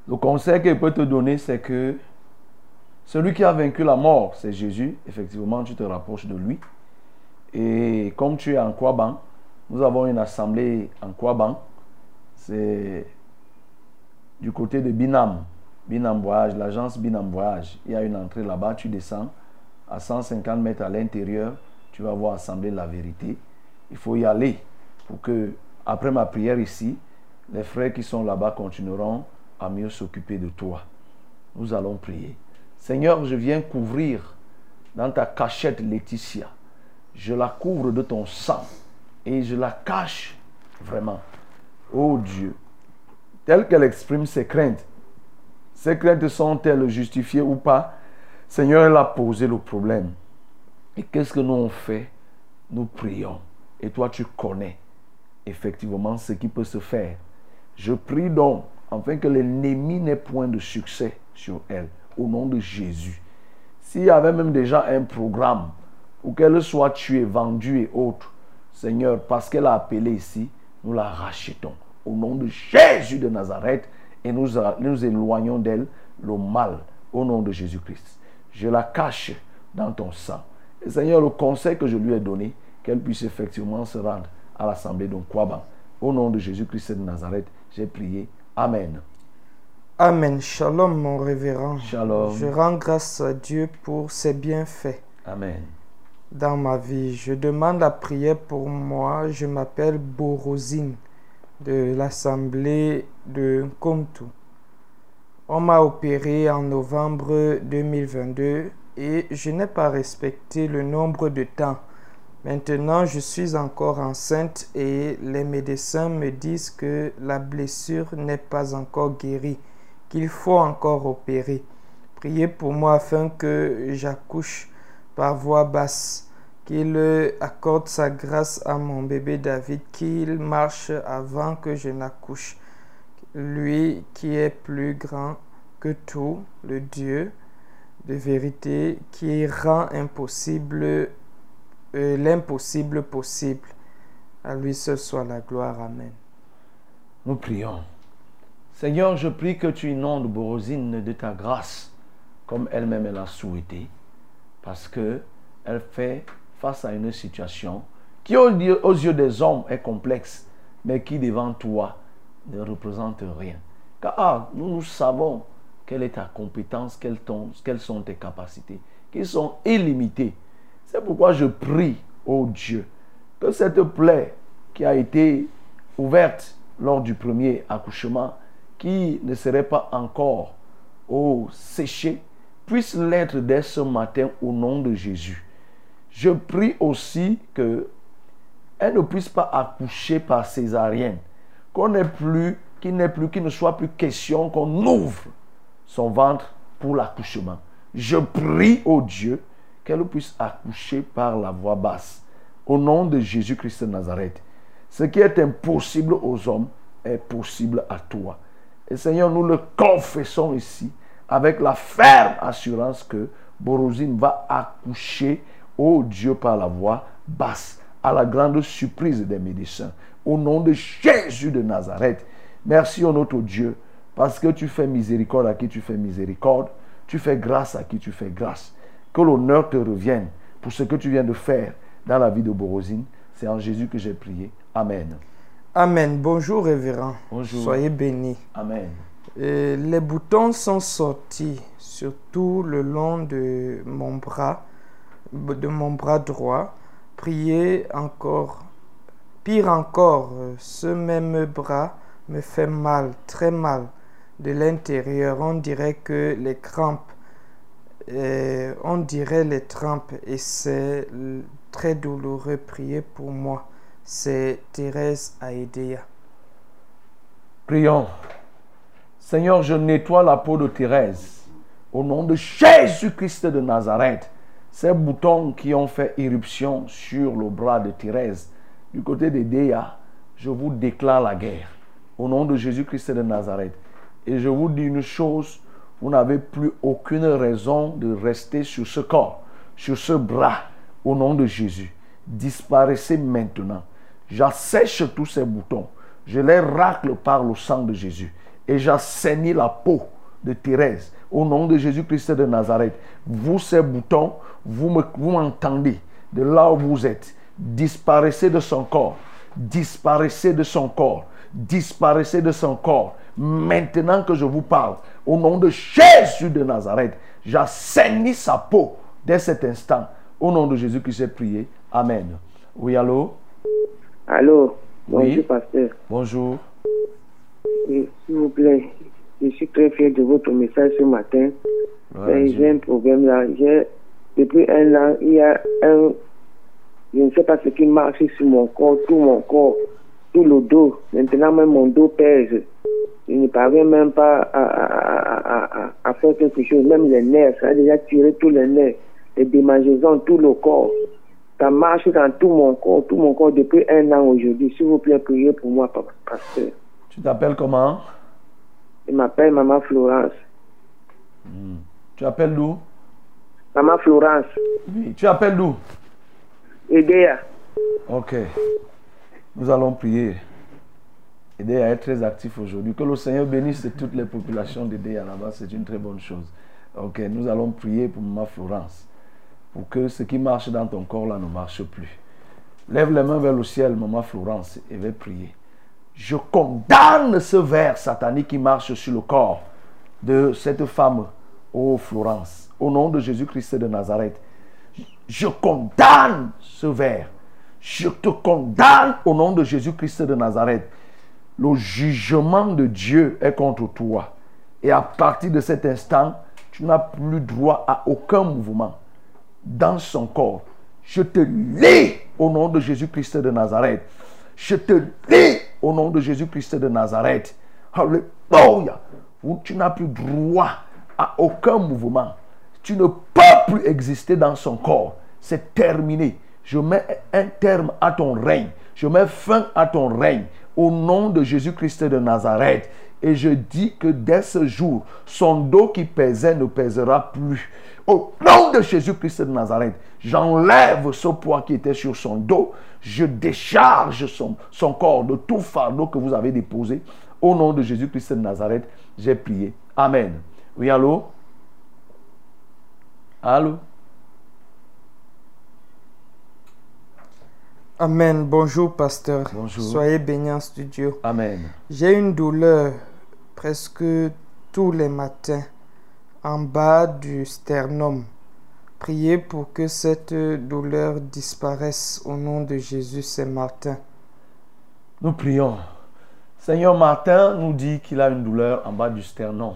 Le conseil qu'il peut te donner, c'est que celui qui a vaincu la mort, c'est Jésus. Effectivement, tu te rapproches de lui. Et comme tu es en Kwaban, nous avons une assemblée en Kwaban. C'est du côté de Binam. Binam Voyage, l'agence Binam Voyage. Il y a une entrée là-bas, tu descends à 150 mètres à l'intérieur, tu vas voir Assemblée de la vérité. Il faut y aller pour que, après ma prière ici, Les frères qui sont là-bas continueront à mieux s'occuper de toi. Nous allons prier. Seigneur, je viens couvrir dans ta cachette Laetitia. Je la couvre de ton sang et je la cache vraiment. Oh Dieu, telle qu'elle exprime ses craintes, ces craintes sont-elles justifiées ou pas Seigneur, elle a posé le problème. Et qu'est-ce que nous on fait? Nous prions. Et toi, tu connais effectivement ce qui peut se faire. Je prie donc, afin que l'ennemi n'ait point de succès sur elle, au nom de Jésus. S'il y avait même déjà un programme pour qu'elle soit tuée, vendue et autres, Seigneur, parce qu'elle a appelé ici, nous la rachetons. Au nom de Jésus de Nazareth, et nous, nous éloignons d'elle le mal, au nom de Jésus-Christ. Je la cache dans ton sang. Et Seigneur, le conseil que je lui ai donné, qu'elle puisse effectivement se rendre à l'assemblée de Kwaba. Au nom de Jésus-Christ de Nazareth, j'ai prié. Amen. Amen. Shalom, mon révérend. Shalom. Je rends grâce à Dieu pour ses bienfaits Amen. dans ma vie. Je demande la prière pour moi. Je m'appelle Borosine de l'Assemblée de Komtu. On m'a opéré en novembre 2022 et je n'ai pas respecté le nombre de temps. Maintenant, je suis encore enceinte et les médecins me disent que la blessure n'est pas encore guérie, qu'il faut encore opérer. Priez pour moi afin que j'accouche par voie basse, qu'il accorde sa grâce à mon bébé David, qu'il marche avant que je n'accouche. Lui qui est plus grand que tout, le Dieu de vérité, qui rend impossible euh, l'impossible possible. À lui seul soit la gloire. Amen. Nous prions. Seigneur, je prie que tu inondes Borosine de ta grâce, comme elle-même elle a souhaité, parce que elle fait face à une situation qui, aux yeux, des hommes, est complexe, mais qui devant toi ne représente rien. Car nous, nous savons quelle est ta compétence, quelles, sont tes capacités, qui sont illimitées. C'est pourquoi je prie, ô Dieu, que cette plaie qui a été ouverte lors du premier accouchement, qui ne serait pas encore au séché, puisse l'être dès ce matin au nom de Jésus. Je prie aussi que elle ne puisse pas accoucher par césarienne, qu'on n'ait plus, qu'il n'ait plus, qu'il ne soit plus question qu'on ouvre son ventre pour l'accouchement. Je prie au Dieu qu'elle puisse accoucher par la voie basse. Au nom de Jésus-Christ de Nazareth. Ce qui est impossible aux hommes est possible à toi. Et Seigneur, nous le confessons ici avec la ferme assurance que Borosine va accoucher, au Dieu, par la voie basse, à la grande surprise des médecins. Au nom de Jésus de Nazareth. Merci, au notre Dieu, parce que tu fais miséricorde à qui tu fais miséricorde, tu fais grâce à qui tu fais grâce. Que l'honneur te revienne pour ce que tu viens de faire dans la vie de Borosine. C'est en Jésus que j'ai prié. Amen. Amen. Bonjour, révérend. Bonjour. Soyez bénis. Amen. Et les boutons sont sortis sur tout le long de mon bras, de mon bras droit. Priez encore. Pire encore, ce même bras me fait mal, très mal. De l'intérieur, on dirait que les crampes, euh, on dirait les trempes et c'est très douloureux. Priez pour moi. C'est Thérèse Aïdéa. Prions. Seigneur, je nettoie la peau de Thérèse. Au nom de Jésus-Christ de Nazareth, ces boutons qui ont fait irruption sur le bras de Thérèse, du côté de Déa, je vous déclare la guerre. Au nom de Jésus-Christ de Nazareth. Et je vous dis une chose, vous n'avez plus aucune raison de rester sur ce corps, sur ce bras, au nom de Jésus. Disparaissez maintenant. J'assèche tous ces boutons. Je les racle par le sang de Jésus. Et j'assainis la peau de Thérèse. Au nom de Jésus-Christ de Nazareth. Vous, ces boutons, vous me- vous m'entendez de là où vous êtes. Disparaissez de son corps. Disparaissez de son corps. Disparaissez de son corps. Maintenant que je vous parle, au nom de Jésus de Nazareth, j'assainis sa peau dès cet instant. Au nom de Jésus que j'ai prié. Amen. Oui, allô? Allô, Oui. bonjour pasteur. Bonjour. S'il vous plaît, je suis très fier de votre message ce matin. Ouais, Dieu. j'ai un problème là. J'ai, depuis un an, il y a un. Je ne sais pas ce qui marche sur mon corps, tout mon corps, tout le dos. Maintenant, même mon dos pèse. Je ne parviens même pas à, à, faire quelque chose. Même les nerfs, ça a déjà tiré tous les nerfs, les démangeaisons, tout le corps. Ça marche dans tout mon corps, tout mon corps depuis un an aujourd'hui. S'il vous plaît, priez pour moi, pa- pasteur. Tu t'appelles comment? Je m'appelle Maman Florence. Tu appelles d'où? Maman Florence. Oui. Tu appelles d'où? Edea. Ok. Nous allons prier. À être très actif aujourd'hui. Que le Seigneur bénisse toutes les populations d'aider là-bas, c'est une très bonne chose. Ok, nous allons prier pour ma Florence. Pour que ce qui marche dans ton corps là ne marche plus. Lève les mains vers le ciel, maman Florence, et va prier. Je condamne ce verre satanique qui marche sur le corps de cette femme, ô Florence, au nom de Jésus-Christ de Nazareth. Je condamne ce verre. Je te condamne au nom de Jésus-Christ de Nazareth. Le jugement de Dieu est contre toi. Et à partir de cet instant, tu n'as plus droit à aucun mouvement dans son corps. Je te lis au nom de Jésus-Christ de Nazareth. Je te lis au nom de Jésus-Christ de Nazareth. Alléluia. Tu n'as plus droit à aucun mouvement. Tu ne peux plus exister dans son corps. C'est terminé. Je mets un terme à ton règne. Je mets fin à ton règne au nom de Jésus-Christ de Nazareth. Et je dis que dès ce jour, son dos qui pesait ne pèsera plus. Au nom de Jésus-Christ de Nazareth, j'enlève ce poids qui était sur son dos. Je décharge son, son corps de tout fardeau que vous avez déposé. Au nom de Jésus-Christ de Nazareth, j'ai prié. Amen. Oui, allô? Allô? Amen. Bonjour, pasteur. Bonjour. Soyez bénis en studio. Amen. J'ai une douleur presque tous les matins en bas du sternum. Priez pour que cette douleur disparaisse au nom de Jésus, c'est Martin. Nous prions. Seigneur Martin nous dit qu'il a une douleur en bas du sternum.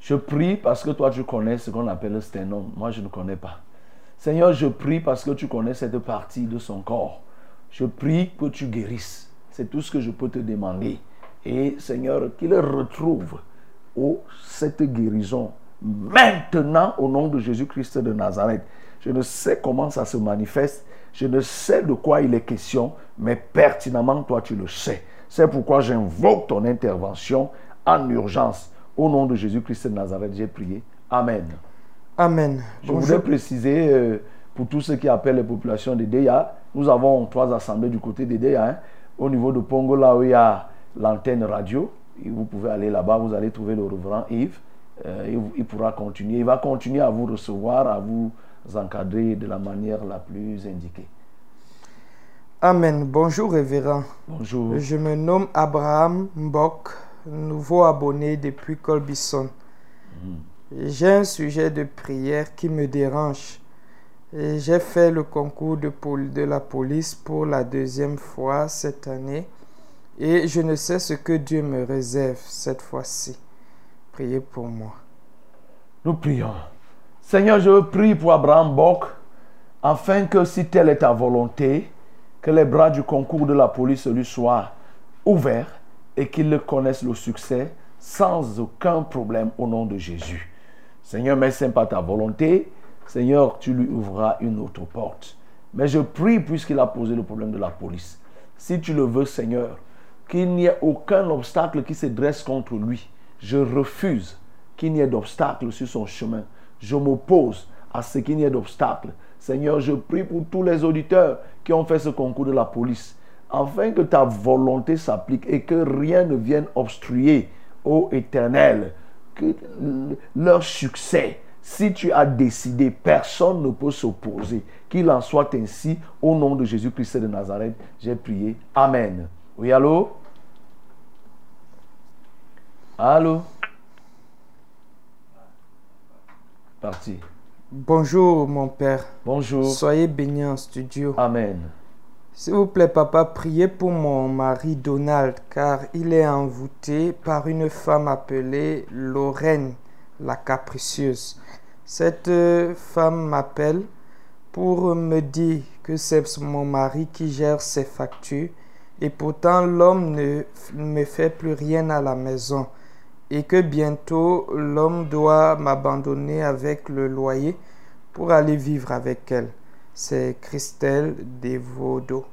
Je prie parce que toi tu connais ce qu'on appelle le sternum. Moi je ne connais pas. Seigneur, je prie parce que tu connais cette partie de son corps. Je prie que tu guérisses. C'est tout ce que je peux te demander. Et Seigneur, qu'il retrouve oh, cette guérison maintenant au nom de Jésus-Christ de Nazareth. Je ne sais comment ça se manifeste. Je ne sais de quoi il est question, mais pertinemment, toi, tu le sais. C'est pourquoi j'invoque ton intervention en urgence. Au nom de Jésus-Christ de Nazareth, j'ai prié. Amen. Amen. Je Bonjour. voudrais préciser euh, pour tous ceux qui appellent les populations de Deya, nous avons trois assemblées du côté de Deya. hein. Au niveau de Pongo, là où il y a l'antenne radio, et vous pouvez aller là-bas, vous allez trouver le reverend Yves. Euh, il, il pourra continuer. Il va continuer à vous recevoir, à vous encadrer de la manière la plus indiquée. Amen. Bonjour, révérend. Bonjour. Je me nomme Abraham Mbok, nouveau abonné depuis Colbison. J'ai un sujet de prière qui me dérange. J'ai fait le concours de la police pour la deuxième fois cette année et je ne sais ce que Dieu me réserve cette fois-ci. Priez pour moi. Nous prions. Seigneur, je prie pour Abraham Bock, afin que si telle est ta volonté, que les bras du concours de la police lui soient ouverts et qu'il connaisse le succès sans aucun problème au nom de Jésus. Seigneur, mais ce n'est pas ta volonté. Seigneur, tu lui ouvriras une autre porte. Mais je prie, puisqu'il a posé le problème de la police, si tu le veux, Seigneur, qu'il n'y ait aucun obstacle qui se dresse contre lui. Je refuse qu'il n'y ait d'obstacle sur son chemin. Je m'oppose à ce qu'il n'y ait d'obstacle. Seigneur, je prie pour tous les auditeurs qui ont fait ce concours de la police, afin que ta volonté s'applique et que rien ne vienne obstruer, ô Éternel, que leur succès. Si tu as décidé, personne ne peut s'opposer. Qu'il en soit ainsi, au nom de Jésus-Christ de Nazareth, j'ai prié. Amen. Oui, allô? Allô? Parti. Bonjour mon Père. Bonjour. Soyez bénis en studio. Amen. S'il vous plaît, papa, priez pour mon mari Donald, car il est envoûté par une femme appelée Lorraine, la capricieuse. Cette euh, femme m'appelle pour me dire que c'est mon mari qui gère ses factures et pourtant l'homme ne me fait plus rien à la maison et que bientôt l'homme doit m'abandonner avec le loyer pour aller vivre avec elle. C'est Christelle Devodo.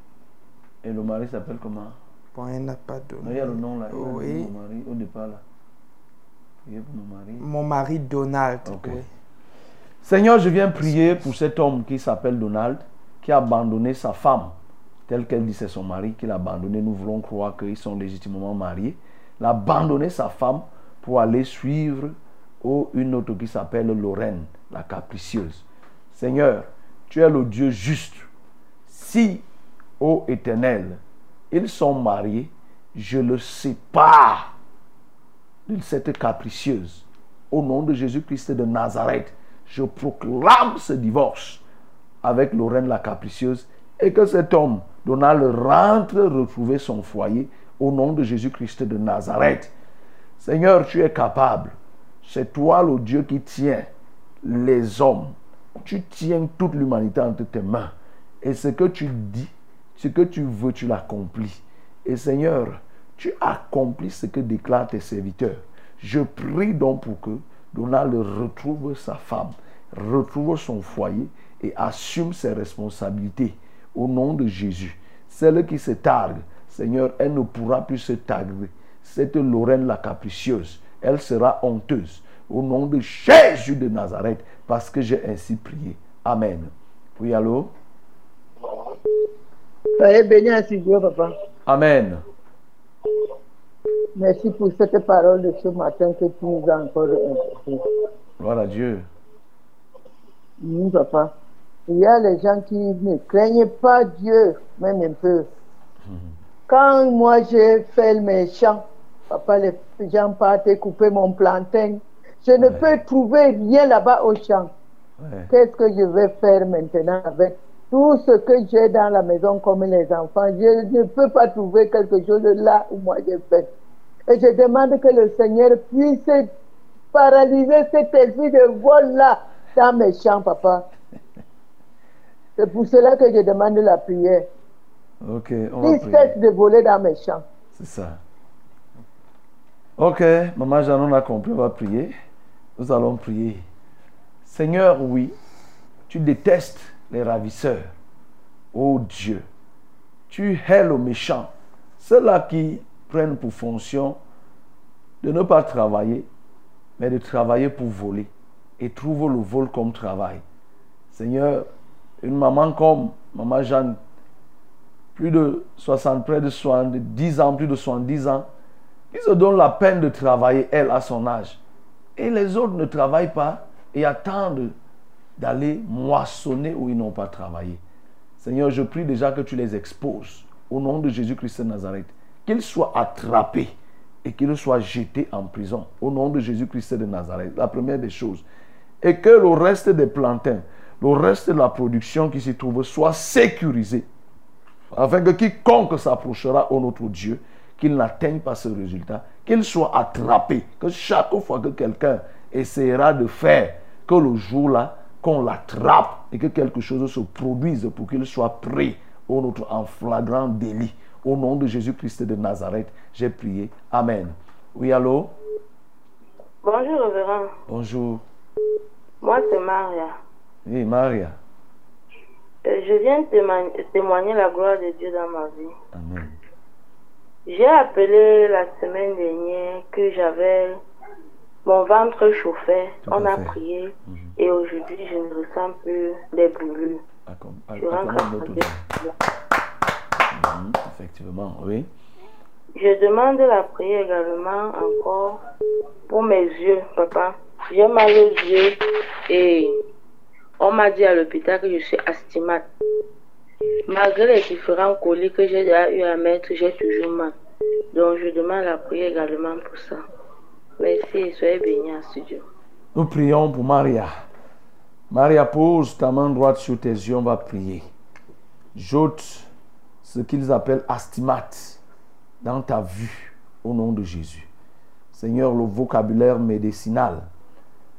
Et le mari s'appelle comment? Bon, elle n'a pas donné. Il y a le nom là. Oui. mon mari au départ là. Mon mari. Mon mari Donald. Oui. Seigneur, je viens prier pour cet homme qui s'appelle Donald, qui a abandonné sa femme, telle qu'elle dit c'est son mari, qu'il a abandonné. Nous voulons croire qu'ils sont légitimement mariés. Il a abandonné sa femme pour aller suivre une autre qui s'appelle Lorraine, la capricieuse. Seigneur, tu es le Dieu juste. Si, ô éternel, ils sont mariés, je le sépare de cette capricieuse. Au nom de Jésus-Christ de Nazareth, je proclame ce divorce avec Lorraine la capricieuse et que cet homme, Donald, rentre retrouver son foyer au nom de Jésus-Christ de Nazareth. Seigneur, tu es capable. C'est toi le Dieu qui tient les hommes. Tu tiens toute l'humanité entre tes mains. Et ce que tu dis, ce que tu veux, tu l'accomplis. Et Seigneur, tu accomplis ce que déclarent tes serviteurs. Je prie donc pour que Donald retrouve sa femme, retrouve son foyer et assume ses responsabilités au nom de Jésus. Celle qui se targue, Seigneur, elle ne pourra plus se targuer. Cette Lorraine la capricieuse, elle sera honteuse au nom de Jésus de Nazareth parce que j'ai ainsi prié. Amen. Oui, allô? Soyez béni ainsi Dieu, papa. Amen. Merci pour cette parole de ce matin que tu nous as encore inspirée. Gloire à Dieu. Oui, papa. Il y a les gens qui ne craignent pas Dieu, même un peu. Quand moi j'ai fait le méchant, papa, les gens partent couper mon plantain. Je ne peux trouver rien là-bas au champ. Ouais. Qu'est-ce que je vais faire maintenant avec tout ce que j'ai dans la maison comme les enfants? Je ne peux pas trouver quelque chose là où moi j'ai fait. Et je demande que le Seigneur puisse paralyser cet esprit de vol-là dans mes champs, papa. C'est pour cela que je demande la prière. Ok, on va prier. cesse de voler dans mes champs. C'est ça. Ok, maman Jeanne, on a compris, on va prier. Nous allons prier. Seigneur, oui, tu détestes les ravisseurs. Oh Dieu, tu hais le méchant. Ceux-là qui prennent pour fonction de ne pas travailler, mais de travailler pour voler et trouvent le vol comme travail. Seigneur, une maman comme maman Jeanne, plus de 60, près de 70 ans, plus de 70 ans, qui se donne la peine de travailler, elle, à son âge. Et les autres ne travaillent pas et attendent d'aller moissonner où ils n'ont pas travaillé. Seigneur, je prie déjà que tu les exposes au nom de Jésus-Christ de Nazareth, qu'ils soient attrapés et qu'ils soient jetés en prison au nom de Jésus-Christ de Nazareth. La première des choses. Et que le reste des plantains, le reste de la production qui s'y trouve soit sécurisé afin que quiconque s'approchera au notre Dieu, qu'il n'atteigne pas ce résultat, qu'il soit attrapé, que chaque fois que quelqu'un essaiera de faire, que le jour-là, qu'on l'attrape et que quelque chose se produise pour qu'il soit pris au notre en flagrant délit. Au nom de Jésus-Christ de Nazareth, j'ai prié. Amen. Oui, allô? Bonjour, révérend. Bonjour. Moi, c'est Maria. Oui, Maria. Euh, Je viens témoigner, la gloire de Dieu dans ma vie. Amen. J'ai appelé la semaine dernière que j'avais mon ventre chauffait. Tout à On a fait. prié et aujourd'hui je ne ressens plus les brûlures. Je rentre à. Mhm, Effectivement, oui. Je demande la prière également encore pour mes yeux, papa. J'ai mal aux yeux et on m'a dit à l'hôpital que je suis asthmate. Malgré les différents colis que j'ai déjà eu à mettre, j'ai toujours mal. Donc je demande la prière également pour ça. Merci et soyez bénis en studio. Nous prions pour Maria. Maria, pose ta main droite sur tes yeux, on va prier. J'ôte ce qu'ils appellent astigmates dans ta vue au nom de Jésus. Seigneur, le vocabulaire médicinal,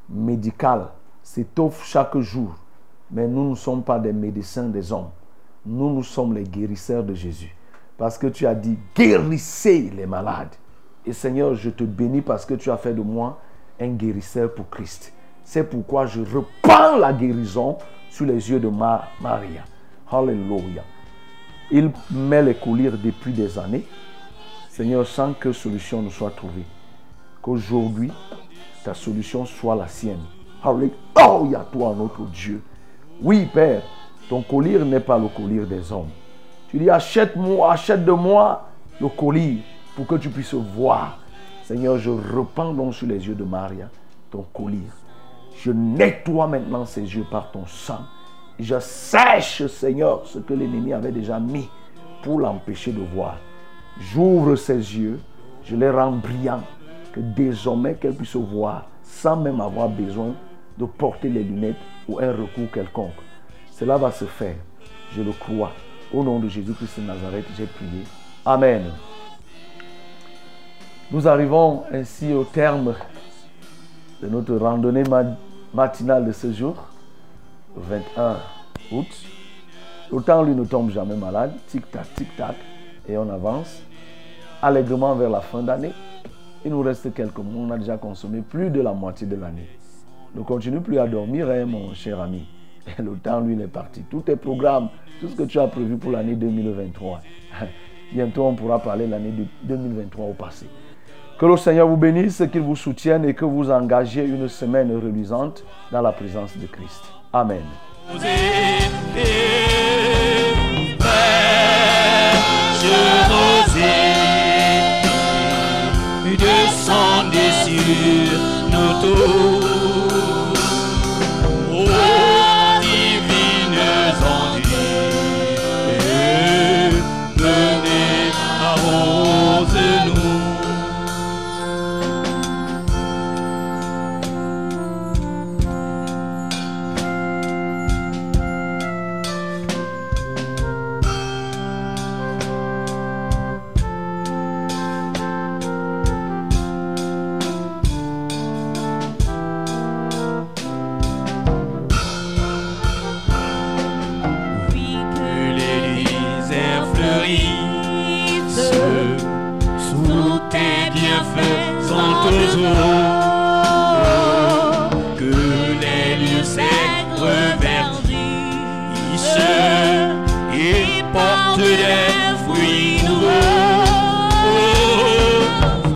médical s'étoffe chaque jour, mais nous ne sommes pas des médecins des hommes. Nous, nous sommes les guérisseurs de Jésus. Parce que tu as dit, guérissez les malades. Et Seigneur, je te bénis parce que tu as fait de moi un guérisseur pour Christ. C'est pourquoi je reprends la guérison sur les yeux de Ma- Maria. Alléluia. Il met les colliers depuis des années. Seigneur, sans que solution ne soit trouvée. Qu'aujourd'hui, ta solution soit la sienne. Alléluia, toi, notre Dieu. Oui, Père, ton collier n'est pas le collier des hommes. Tu dis, achète-moi, achète de moi le collier pour que tu puisses voir. Seigneur, je repends donc sur les yeux de Maria ton collier. Je nettoie maintenant ses yeux par ton sang. Je sèche, Seigneur, ce que l'ennemi avait déjà mis pour l'empêcher de voir. J'ouvre ses yeux, je les rends brillants, que désormais qu'elle puisse voir sans même avoir besoin de porter les lunettes ou un recours quelconque. Cela va se faire, je le crois. Au nom de Jésus-Christ de Nazareth, j'ai prié. Amen. Nous arrivons ainsi au terme de notre randonnée ma- matinale de ce jour, le 21 août. Temps, lui, ne tombe jamais malade. Tic-tac, tic-tac. Et on avance allègrement vers la fin d'année. Il nous reste quelques mois. On a déjà consommé plus de la moitié de l'année. Ne continue plus à dormir, hein, mon cher ami. Le temps, lui, il est parti. Tous tes programmes, tout ce que tu as prévu pour l'année 2023. Bientôt, on pourra parler de l'année de 2023 au passé. Que le Seigneur vous bénisse, qu'il vous soutienne et que vous engagiez une semaine reluisante dans la présence de Christ. Amen. Sur nous tous.